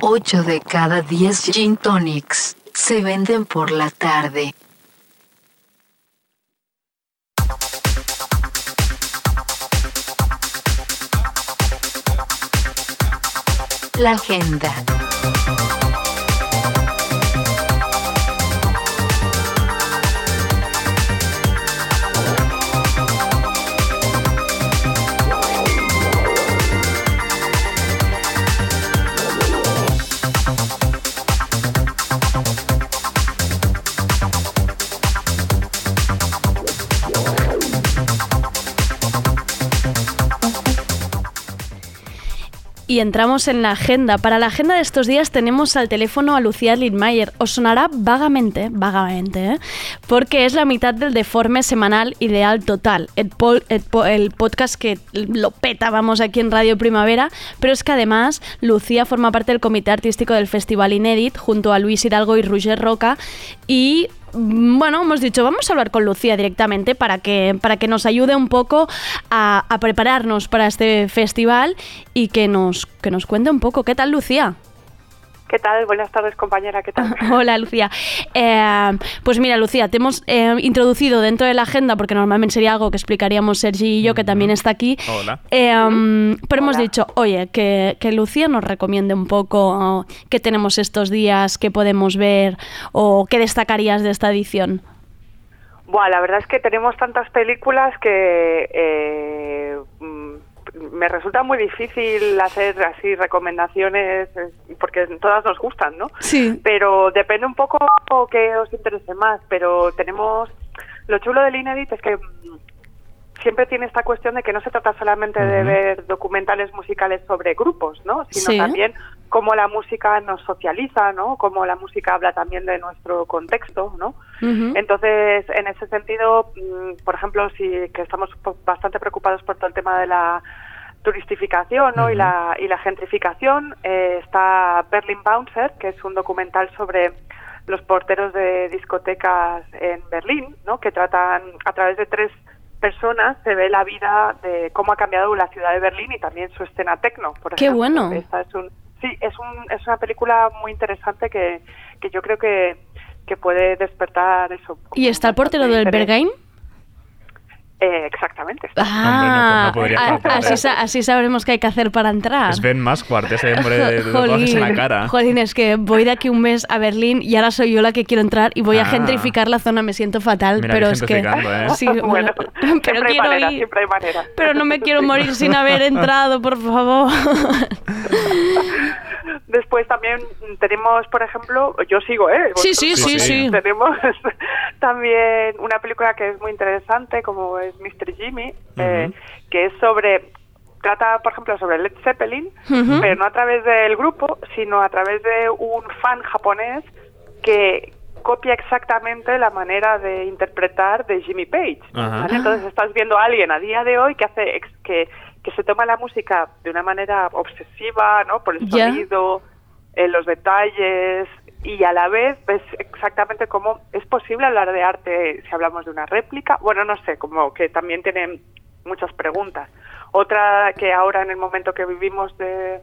8 de cada 10 gin tonics se venden por la tarde. La agenda. Y entramos en la agenda. Para la agenda de estos días tenemos al teléfono a Lucía Lidmayer. Os sonará vagamente, vagamente, ¿eh? porque es la mitad del deforme semanal ideal total. El, el po- el podcast que lo peta, vamos, aquí en Radio Primavera. Pero es que además Lucía forma parte del comité artístico del Festival Inédit junto a Luis Hidalgo y Roger Roca. Y bueno, hemos dicho, vamos a hablar con Lucía directamente para que, para que nos ayude un poco a, a prepararnos para este festival y que nos, que nos cuente un poco. ¿Qué tal, Lucía? ¿Qué tal? Buenas tardes, compañera. ¿Qué tal? (laughs) Hola, Lucía. Eh, pues mira, Lucía, te hemos eh, introducido dentro de la agenda, porque normalmente sería algo que explicaríamos Sergi y yo, que también está aquí. Hola. Eh, pero hemos dicho, oye, que, que Lucía nos recomiende un poco oh, qué tenemos estos días, qué podemos ver o qué destacarías de esta edición. Buah, la verdad es que tenemos tantas películas que eh, me resulta muy difícil hacer así recomendaciones eh, porque todas nos gustan, ¿no? Sí. Pero depende un poco que os interese más. Pero tenemos lo chulo del Inédit es que siempre tiene esta cuestión de que no se trata solamente de ver documentales musicales sobre grupos, ¿no? Sino Sí. también cómo la música nos socializa, ¿no? Cómo la música habla también de nuestro contexto, ¿no? Entonces, en ese sentido, mm, por ejemplo, si que estamos bastante preocupados por todo el tema de la turistificación ¿no? y, la, y la gentrificación, eh, está Berlin Bouncer, que es un documental sobre los porteros de discotecas en Berlín, ¿no? que tratan a través de tres personas se ve la vida de cómo ha cambiado la ciudad de Berlín y también su escena tecno, por Qué ejemplo. bueno. Esta es un, sí, es, un, es una película muy interesante que, que yo creo que, que puede despertar eso. ¿Y está el portero del interés. Berghain? Eh, exactamente. Ah, no podría a- faltar. así, sa- así sabremos qué hay que hacer para entrar. Es Ben Masquart, ese hombre de, de (laughs) tatuajes en la cara. Jolín, es que voy de aquí un mes a Berlín y ahora soy yo la que quiero entrar y voy a Ah. gentrificar la zona. Me siento fatal, Mira pero es que. ¿eh? Sí, (laughs) bueno, (laughs) pero quiero manera, ir. siempre hay manera. Pero no me quiero morir sin haber entrado, por favor. Después también tenemos, por ejemplo, yo sigo, ¿eh? Sí, sí, sí, sí. Tenemos también una película que es muy interesante, como es Mr. Jimmy, eh, que es sobre, trata, por ejemplo, sobre Led Zeppelin, pero no a través del grupo, sino a través de un fan japonés que copia exactamente la manera de interpretar de Jimmy Page. Entonces estás viendo a alguien a día de hoy que hace ex- que, que se toma la música de una manera obsesiva, ¿no? Por el sonido, en los detalles y a la vez ves exactamente cómo es posible hablar de arte si hablamos de una réplica. Bueno, no sé, como que también tienen muchas preguntas. Otra que ahora en el momento que vivimos de,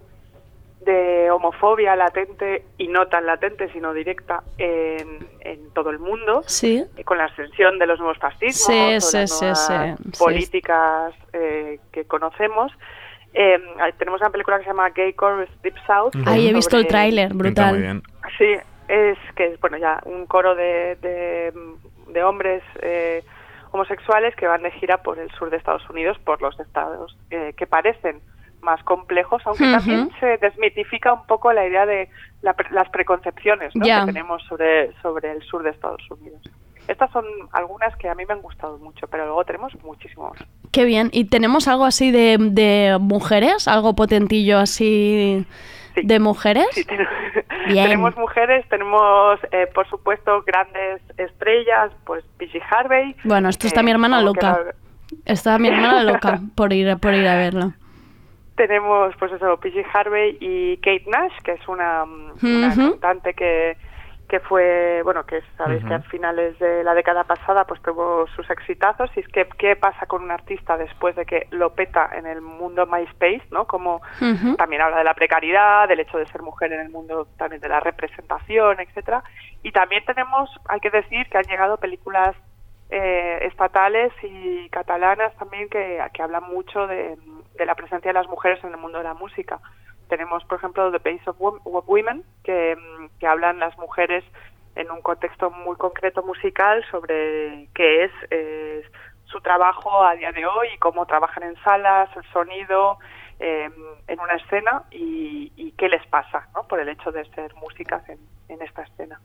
de homofobia latente y no tan latente sino directa en, en todo el mundo, Sí. eh, con la ascensión de los nuevos fascismos Sí, o sí, las sí, nuevas sí, sí. políticas eh, que conocemos. Eh, tenemos una película que se llama Gay Chorus Deep South. Ahí he visto el tráiler, Pinta brutal. Sí, es que es bueno ya un coro de, de, de hombres eh, homosexuales que van de gira por el sur de Estados Unidos, por los estados eh, que parecen más complejos, aunque también se desmitifica un poco la idea de la las preconcepciones que tenemos sobre, sobre el sur de Estados Unidos. Estas son algunas que a mí me han gustado mucho, pero luego tenemos muchísimos. Qué bien. ¿Y tenemos algo así de, de mujeres? ¿Algo potentillo así de mujeres? (laughs) Bien. Tenemos mujeres, tenemos, eh, por supuesto, grandes estrellas, pues P.G. Harvey. Bueno, esto está eh, mi hermana loca. la- Está mi hermana (laughs) loca por ir, por ir a verlo. Tenemos, pues eso, P.G. Harvey y Kate Nash, que es una, una Ujú. cantante que, que fue, bueno, que sabéis que a finales de la década pasada pues tuvo sus exitazos. Y es que, ¿qué pasa con un artista después de que lo peta en el mundo MySpace, ¿no? Como también habla de la precariedad, del hecho de ser mujer en el mundo también de la representación, etcétera. Y también tenemos, hay que decir, que han llegado películas eh, estatales y catalanas también que, que hablan mucho de, de la presencia de las mujeres en el mundo de la música. Tenemos, por ejemplo, The Base of, Wom- of Women, que, mm, que hablan las mujeres en un contexto muy concreto musical sobre qué es eh, su trabajo a día de hoy y cómo trabajan en salas, el sonido, eh, en una escena y, y qué les pasa ¿no? por el hecho de ser músicas en esta escena.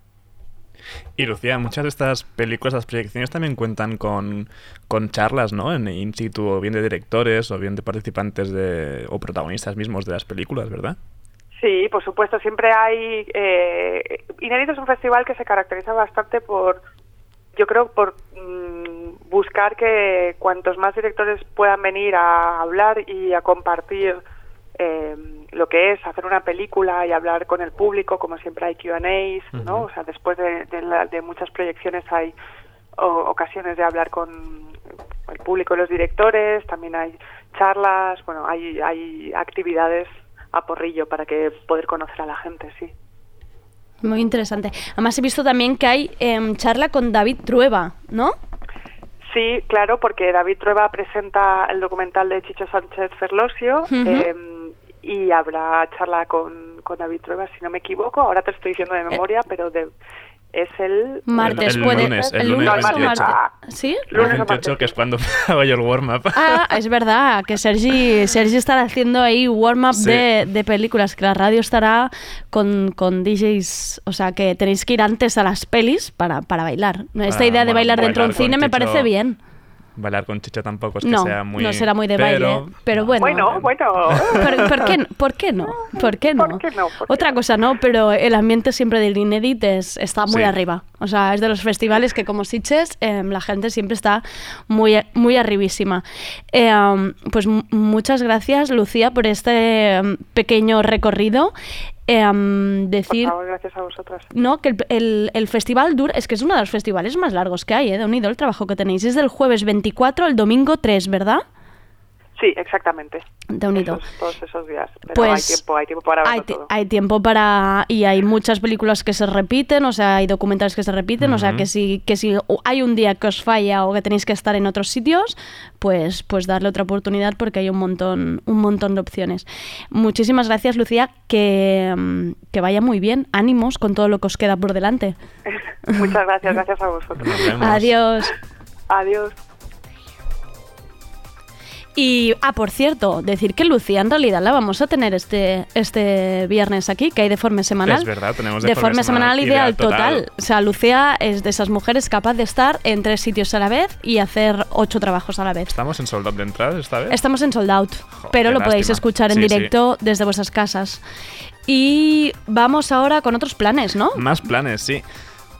Y Lucía, muchas de estas películas, las proyecciones también cuentan con, con charlas, ¿no? En in situ, o bien de directores, o bien de participantes de, o protagonistas mismos de las películas, ¿verdad? Sí, por supuesto, siempre hay... Eh, Inédito es un festival que se caracteriza bastante por, yo creo, por mm, buscar que cuantos más directores puedan venir a hablar y a compartir eh, lo que es hacer una película y hablar con el público, como siempre hay Q&As, ¿no? O sea, después de, de la- de muchas proyecciones hay o- ocasiones de hablar con el público y los directores, también hay charlas, bueno, hay, hay actividades a porrillo para que poder conocer a la gente, sí. Muy interesante. Además he visto también que hay em, charla con David Trueba, ¿no? Sí, claro, porque David Trueba presenta el documental de Chicho Sánchez Ferlosio Ujú. eh, y habrá charla con, con David Trueba, si no me equivoco. Ahora te lo estoy diciendo de memoria, pero de, es el... Martes el puede lunes, el el lunes lunes o 28. martes. ¿Sí? El Lunes o 28, que es cuando (laughs) hago yo el warm-up. Ah, es verdad, que Sergi, Sergi estará haciendo ahí warm-up Sí. de, de películas, que la radio estará con, con DJs, o sea, que tenéis que ir antes a las pelis para, para bailar. Esta Ah, idea de bueno, bailar dentro de un cine me parece bien. Bailar con Chicho tampoco es que No, sea muy... no será muy de pero- baile, pero bueno. Bueno, bueno. ¿Por, por qué, ¿Por qué no? ¿Por qué no? ¿Por qué no? ¿Por qué Otra cosa no, pero el ambiente siempre del Inédit es, está muy Sí. arriba. O sea, es de los festivales que como Sitges em, la gente siempre está muy, muy arribísima. Eh, pues muchas gracias, Lucía, por este em, pequeño recorrido. Eh, Por decir... favor, gracias a vosotras. No, que el, el- el festival dura, es que es uno de los festivales más largos que hay, ¿eh? de unido el trabajo que tenéis. Es del jueves 24 al domingo 3, ¿verdad? Sí, exactamente. De unido. Esos- todos esos días. Pero Pues, hay tiempo, hay tiempo para verlo Hay, todo. hay tiempo para... Y hay muchas películas que se repiten, o sea, hay documentales que se repiten, o sea, que si, que si hay un día que os falla o que tenéis que estar en otros sitios, pues, pues darle otra oportunidad porque hay un montón, un montón de opciones. Muchísimas gracias, Lucía, que, mm, que vaya muy bien. Ánimos con todo lo que os queda por delante. (laughs) Muchas gracias, gracias a vosotros. Adiós. Adiós. Y, ah, por cierto, decir que Lucía en realidad la vamos a tener este, este viernes aquí, que hay deforme semanal. Es verdad, tenemos Deforme deforme semanal, semanal, ideal, total. total. O sea, Lucía es de esas mujeres capaz de estar en tres sitios a la vez y hacer ocho trabajos a la vez. ¿Estamos en sold out de entradas esta vez? Estamos en sold out, pero lo podéis lástima. escuchar en Sí, sí. directo desde vuestras casas. Y vamos ahora con otros planes, ¿no? Más planes, sí.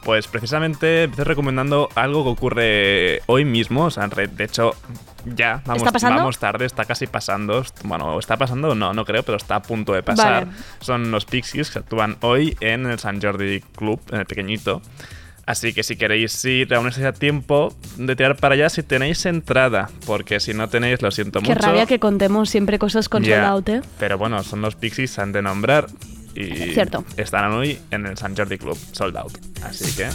Pues precisamente estoy recomendando algo que ocurre hoy mismo. O sea, de hecho, ya vamos, ¿Está pasando? vamos tarde, está casi pasando. Bueno, ¿está pasando? No, no creo, pero está a punto de pasar. Vale. Son los Pixies que actúan hoy en el San Jordi Club, en el pequeñito. Así que si queréis ir, aún estáis a tiempo de tirar para allá si tenéis entrada. Porque si no tenéis, lo siento Qué mucho. rabia que contemos siempre cosas con Ya. sold out, ¿eh? Pero bueno, son los Pixies, han de nombrar. Y Cierto. estarán hoy en el San Jordi Club, sold out. Así que.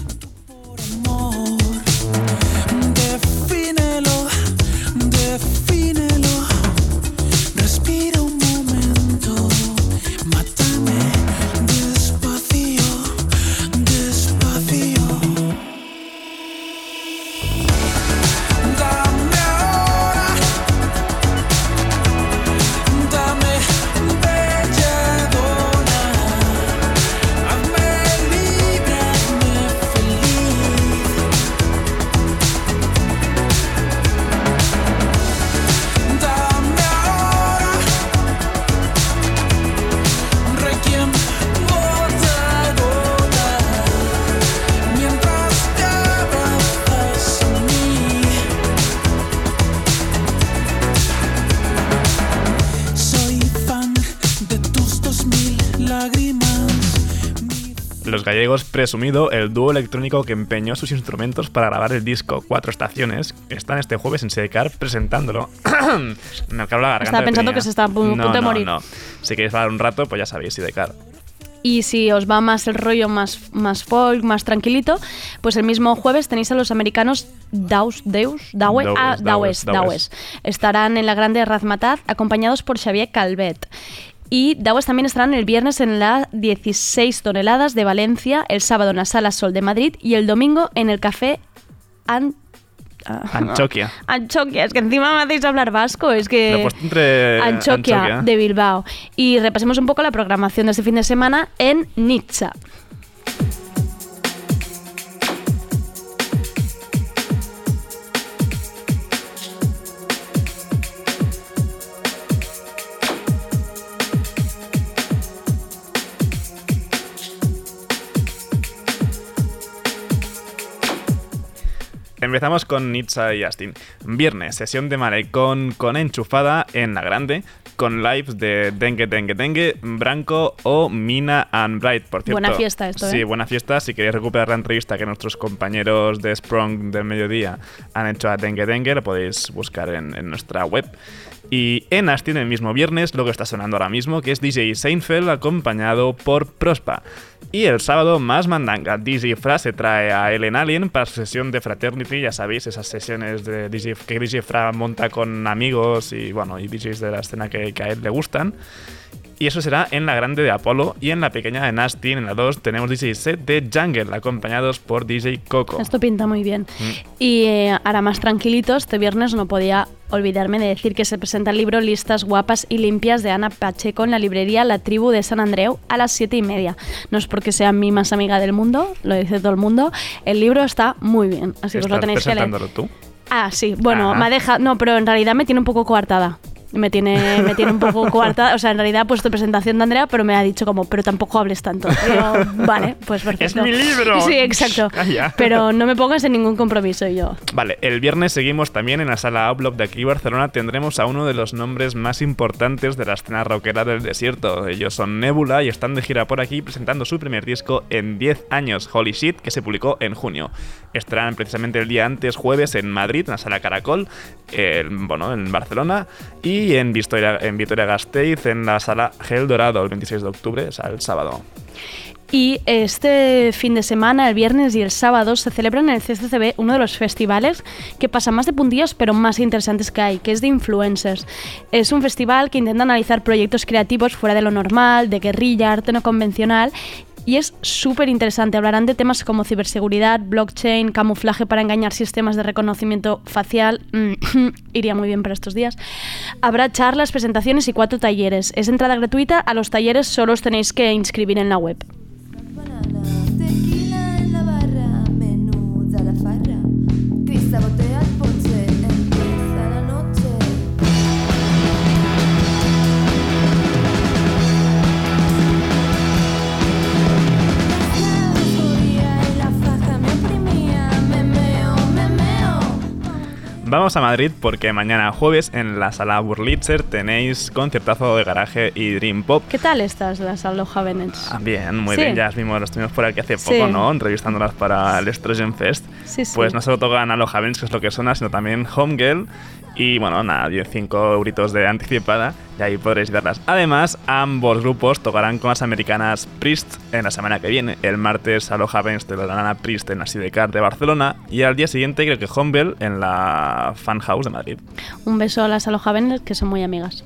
Gallegos presumido, el dúo electrónico que empeñó sus instrumentos para grabar el disco Cuatro Estaciones, están este jueves en Sidecar presentándolo. (coughs) Me acabo la garganta. Estaba pensando que se está a No, punto de morir. no. Si queréis hablar un rato, pues ya sabéis, Sidecar. Y si os va más el rollo más, más folk, más tranquilito, pues el mismo jueves tenéis a los americanos Daus, Deus, Dawe, Dawes, ah, Dawes, Dawes, Dawes. Dawes. Estarán en la grande Razmataz acompañados por Xavier Calvet. Y Dawes también estarán el viernes en la 16 toneladas de Valencia, el sábado en la Sala Sol de Madrid y el domingo en el Café An- ah, Anchoquia. (laughs) Anchoquia, es que encima me hacéis hablar vasco, es que... Entre Anchoquia, Anchoquia. de Bilbao. Y repasemos un poco la programación de este fin de semana en Nizza. Empezamos con Nitza y Astin. Viernes, sesión de malecón con enchufada en la grande, con lives de Dengue Dengue Dengue, Branco o Mina and Bright, por cierto. Buena fiesta esto, Sí, ¿eh? buena fiesta. Si queréis recuperar la entrevista que nuestros compañeros de Sprung del mediodía han hecho a Dengue Dengue, lo podéis buscar en, en nuestra web. Y en Astin el mismo viernes, lo que está sonando ahora mismo, que es DJ Seinfeld acompañado por Prospa. Y el sábado más mandanga, DJ Fra se trae a Ellen Alien para su sesión de Fraternity, ya sabéis, esas sesiones de DJ, que DJ Fra monta con amigos y bueno, y DJs de la escena que, que a él le gustan. Y eso será en la grande de Apolo y en la pequeña de Nastin, en la 2, tenemos DJ set de Jungle, acompañados por DJ Coco. Esto pinta muy bien. Mm. Y eh, ahora más tranquilito, este viernes no podía olvidarme de decir que se presenta el libro Listas guapas y limpias de Ana Pacheco en la librería La Tribu de San Andreu a las siete y media. No es porque sea mi más amiga del mundo, lo dice todo el mundo. El libro está muy bien, así que os lo ¿Estás tenéis que leer. tú? Ah, sí, bueno, Ah. me ha dejado. No, pero en realidad me tiene un poco coartada. Me tiene, me tiene un poco (laughs) coartada. O sea, en realidad ha puesto presentación de Andrea, pero me ha dicho como, pero tampoco hables tanto. Yo, (laughs) vale, pues perfecto. ¡Es mi libro! Sí, exacto. Calla. Pero no me pongas en ningún compromiso yo. Vale, el viernes seguimos también en la sala Outlook de aquí Barcelona. Tendremos a uno de los nombres más importantes de la escena rockera del desierto. Ellos son Nebula y están de gira por aquí presentando su primer disco en 10 años, Holy Shit, que se publicó en junio. Estarán precisamente el día antes, jueves, en Madrid, en la sala Caracol, en, bueno, en Barcelona, y en Vitoria, en Vitoria Gasteiz, en la sala Gel Dorado, el 26 de octubre, o el sábado. Y este fin de semana, el viernes y el sábado, se celebra en el CCCB uno de los festivales que pasa más de puntillas, pero más interesantes que hay, que es de influencers. Es un festival que intenta analizar proyectos creativos fuera de lo normal, de guerrilla, arte no convencional y es súper interesante. Hablarán de temas como ciberseguridad, blockchain, camuflaje para engañar sistemas de reconocimiento facial. Mm, (laughs) iría muy bien para estos días. Habrá charlas, presentaciones y cuatro talleres. Es entrada gratuita. A los talleres solo os tenéis que inscribir en la web. Vamos a Madrid porque mañana jueves en la sala Burlitzer tenéis concertazo de garaje y Dream Pop. ¿Qué tal estás, las Aloha Benets? Ah, Bien, muy Sí. bien, ya vimos, los tuvimos por aquí hace Sí. poco, ¿no? Entrevistándolas para el Estrogen Fest. Sí. Pues no solo tocan Aloha Benz, que es lo que suena, sino también Homegirl. Y bueno, nada, 5 euritos de anticipada y ahí podréis verlas. Además, ambos grupos tocarán con las americanas Priest en la semana que viene. El martes Aloha Benz te lo darán a Priest en la Sidecar de Barcelona y al día siguiente creo que Homegirl en la Fan House de Madrid. Un beso a las Aloha que son muy amigas.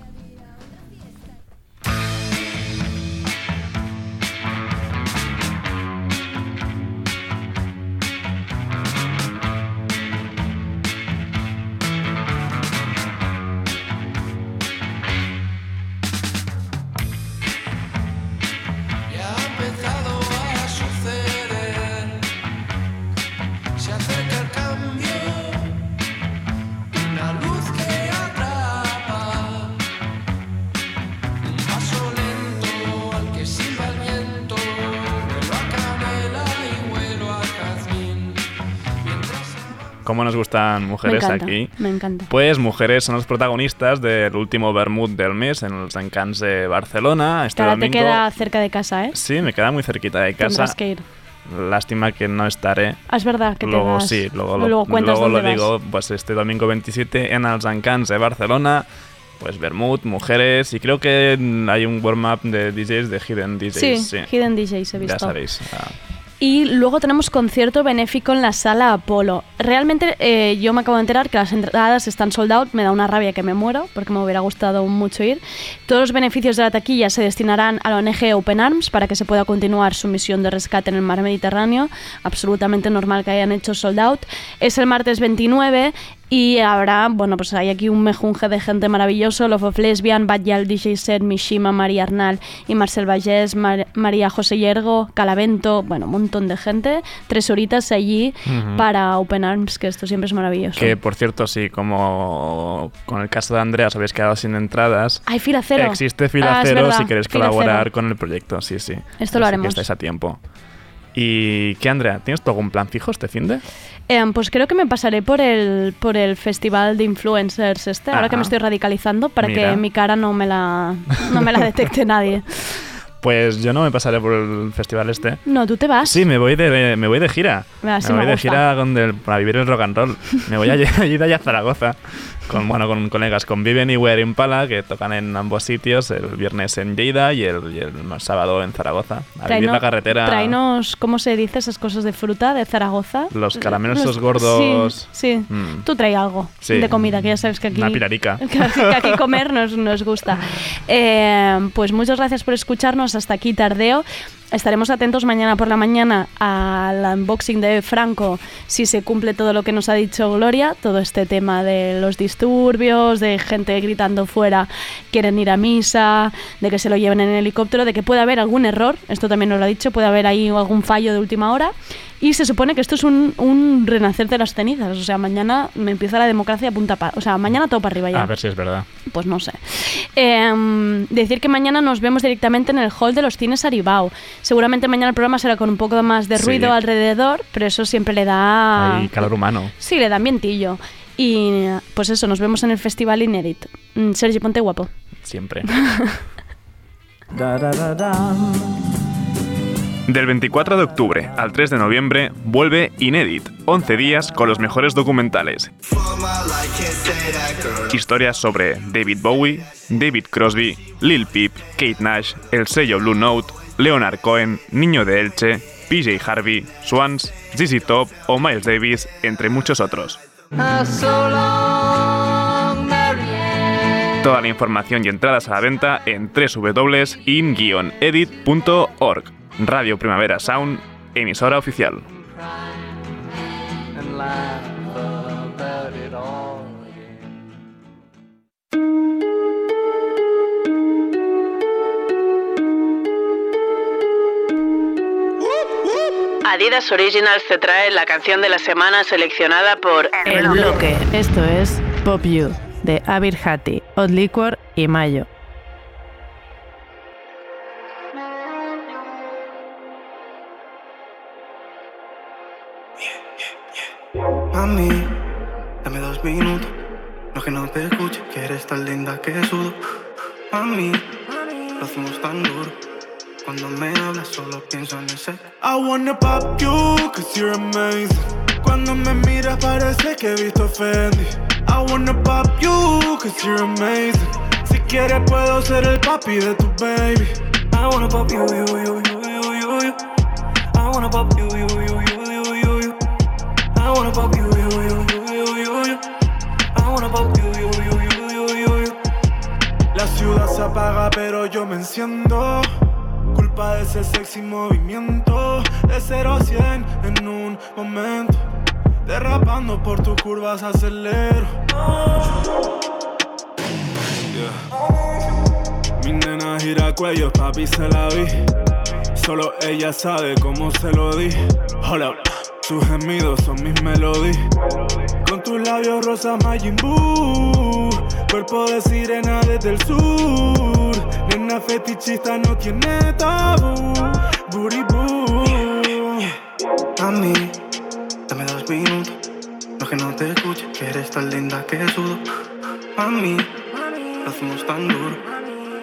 Nos gustan mujeres me encanta, aquí? Me encanta. Pues mujeres son los protagonistas del último Bermud del mes en los Encants de Barcelona. Este te domingo. queda cerca de casa, ¿eh? Sí, me queda muy cerquita de casa. Tendrás que ir. Lástima que no estaré. Ah, es verdad que te luego vas- sí, luego, luego luego lo vas. digo. Pues este domingo 27 en els Encants de Barcelona. Pues Bermud, mujeres y creo que hay un warm-up de DJs de Hidden DJs. Sí, sí. Hidden DJs he visto. Ya sabéis. ah, Y luego tenemos concierto benéfico en la sala Apolo. Realmente eh, yo me acabo de enterar que las entradas están sold out. Me da una rabia que me muero porque me hubiera gustado mucho ir. Todos los beneficios de la taquilla se destinarán a la ONG Open Arms para que se pueda continuar su misión de rescate en el mar Mediterráneo. Absolutamente normal que hayan hecho sold out. Es el martes 29 y habrá, bueno, pues hay aquí un mejunje de gente maravilloso. Love of Lesbian, Batyal, DJ Set, Mishima, María Arnal y Marcel Vallés, Mar- María José Yergo, Calavento, bueno, un montón de gente. Tres horitas allí para Open Arms, que esto siempre es maravilloso. Que por cierto, sí, como con el caso de Andrea os habéis quedado sin entradas. Hay fila cero. Existe fila Ah, es cero si queréis fila colaborar cero. con el proyecto, sí, sí. Esto lo Así que haremos. estáis a tiempo. ¿Y qué, Andrea? ¿Tienes tú algún plan fijo este fin de? Eh, pues creo que me pasaré por el, por el festival de influencers este, ahora que me estoy radicalizando, para Mira. que mi cara no me la, no me la detecte nadie. (laughs) Pues yo no me pasaré por el festival este. No, tú te vas. Sí, me voy de, me voy de gira. Ah, sí me me voy de gira con del- para vivir el rock and roll. Me voy allí (laughs) de allá a Zaragoza. Con, bueno, con colegas, con Viven y Wear Impala, que tocan en ambos sitios, el viernes en Lleida y el, y el sábado en Zaragoza. A vivir Traino- la carretera. Tráenos, ¿cómo se dice esas cosas de fruta de Zaragoza? Los caramelos Los- esos gordos. Sí, sí. Mm. Tú trae algo Sí. de comida, que ya sabes que aquí... Una pilarica. (laughs) Que aquí comer nos, nos gusta. (laughs) Eh, pues muchas gracias por escucharnos. Hasta aquí tardeo. Estaremos atentos mañana por la mañana al unboxing de Franco si se cumple todo lo que nos ha dicho Gloria, todo este tema de los disturbios, de gente gritando fuera, quieren ir a misa, de que se lo lleven en helicóptero, de que puede haber algún error, esto también nos lo ha dicho, puede haber ahí algún fallo de última hora. Y se supone que esto es un, un renacer de las cenizas, o sea, mañana me empieza la democracia a punta pa, o sea, mañana todo para arriba ya. A ver si es verdad. Pues no sé. Em, decir que mañana nos vemos directamente en el hall de los cines Aribao. Seguramente mañana el programa será con un poco más de Sí. ruido alrededor, pero eso siempre le da... Hay calor humano. Sí, le da ambientillo. Y pues eso, nos vemos en el Festival Inédit. Mm, Sergi, ponte guapo. Siempre. (laughs) Del 24 de octubre al 3 de noviembre vuelve Inédit, 11 días con los mejores documentales. Historias sobre David Bowie, David Crosby, Lil Peep, Kate Nash, el sello Blue Note, Leonard Cohen, Niño de Elche, PJ Harvey, Swans, ZZ Top o Miles Davis, entre muchos otros. Toda la información y entradas a la venta en www.in-edit.org. Radio Primavera Sound, emisora oficial. Adidas Originals te trae la canción de la semana seleccionada por El bloque. Esto es Pop You, de Abir Hati, Odd Liquor y Mayo. Mami, dame dos minutos. No que no te escuche, que eres tan linda que sudo. Mami, lo hacemos tan duro. Cuando me hablas solo pienso en ese. I wanna pop you, cause you're amazing. Cuando me miras parece que he visto Fendi. I wanna pop you, cause you're amazing. Si quieres puedo ser el papi de tu baby. I wanna pop you, you, you, you, you, you. I wanna pop you, you, you, you, you, you. I wanna pop you, you, you, you, you, you. I wanna pop you, you, you, you, you, you. La ciudad se apaga pero yo me enciendo. Culpa de ese sexy movimiento. De 0 a 100 en un momento. Derrapando por tus curvas acelero. Yeah. Mi nena gira cuello, papi se la vi. Solo ella sabe cómo se lo di. Hola, sus gemidos son mis melodías. Con tus labios rosas Majin. Cuerpo de sirena desde el sur. Nena fetichista no tiene tabú. Booty boo. Mami, dame dos minutos. No que no te escuche, que eres tan linda que sudo. Mami, lo hacemos tan duro.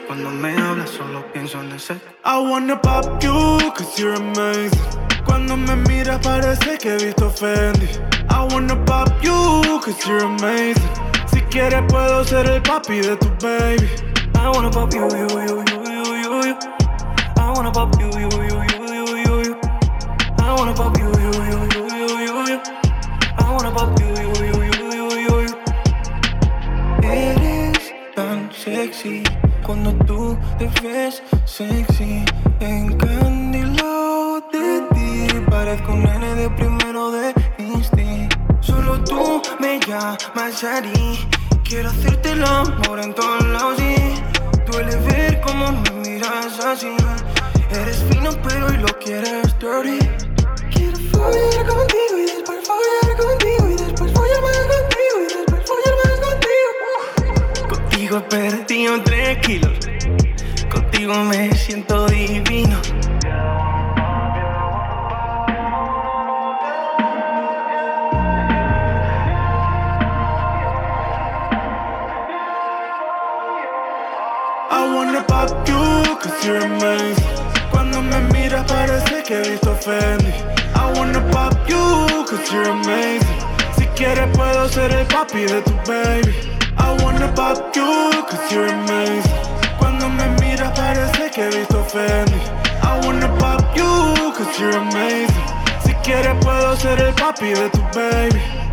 Cuando me hablas solo pienso en ese. I wanna pop you, cause you're amazing. Cuando me miras parece que he visto Fendi. I wanna pop you, cause you're amazing. Si quieres puedo ser el papi de tu baby. I wanna pop you, you, you, you, you, you, you. I wanna pop you, cuando tú te ves sexy. Encandilado de ti, parezco un nene de primero de instinct. Solo tú me llamas Ari. Quiero hacerte el amor en todos lados y duele ver cómo me miras así. Eres fino pero hoy lo quieres dirty. Quiero follar contigo y después follar contigo contigo. He perdido tres kilos. Contigo me siento divino. I wanna pop you, cause you're amazing. Cuando me miras parece que he visto Fendi. I wanna pop you, cause you're amazing. Si quieres puedo ser el papi de tu baby. I wanna pop you, cause you're amazing. Cuando me miras parece que he visto Fendi. I wanna pop you, cause you're amazing. Si quieres puedo ser el papi de tu baby.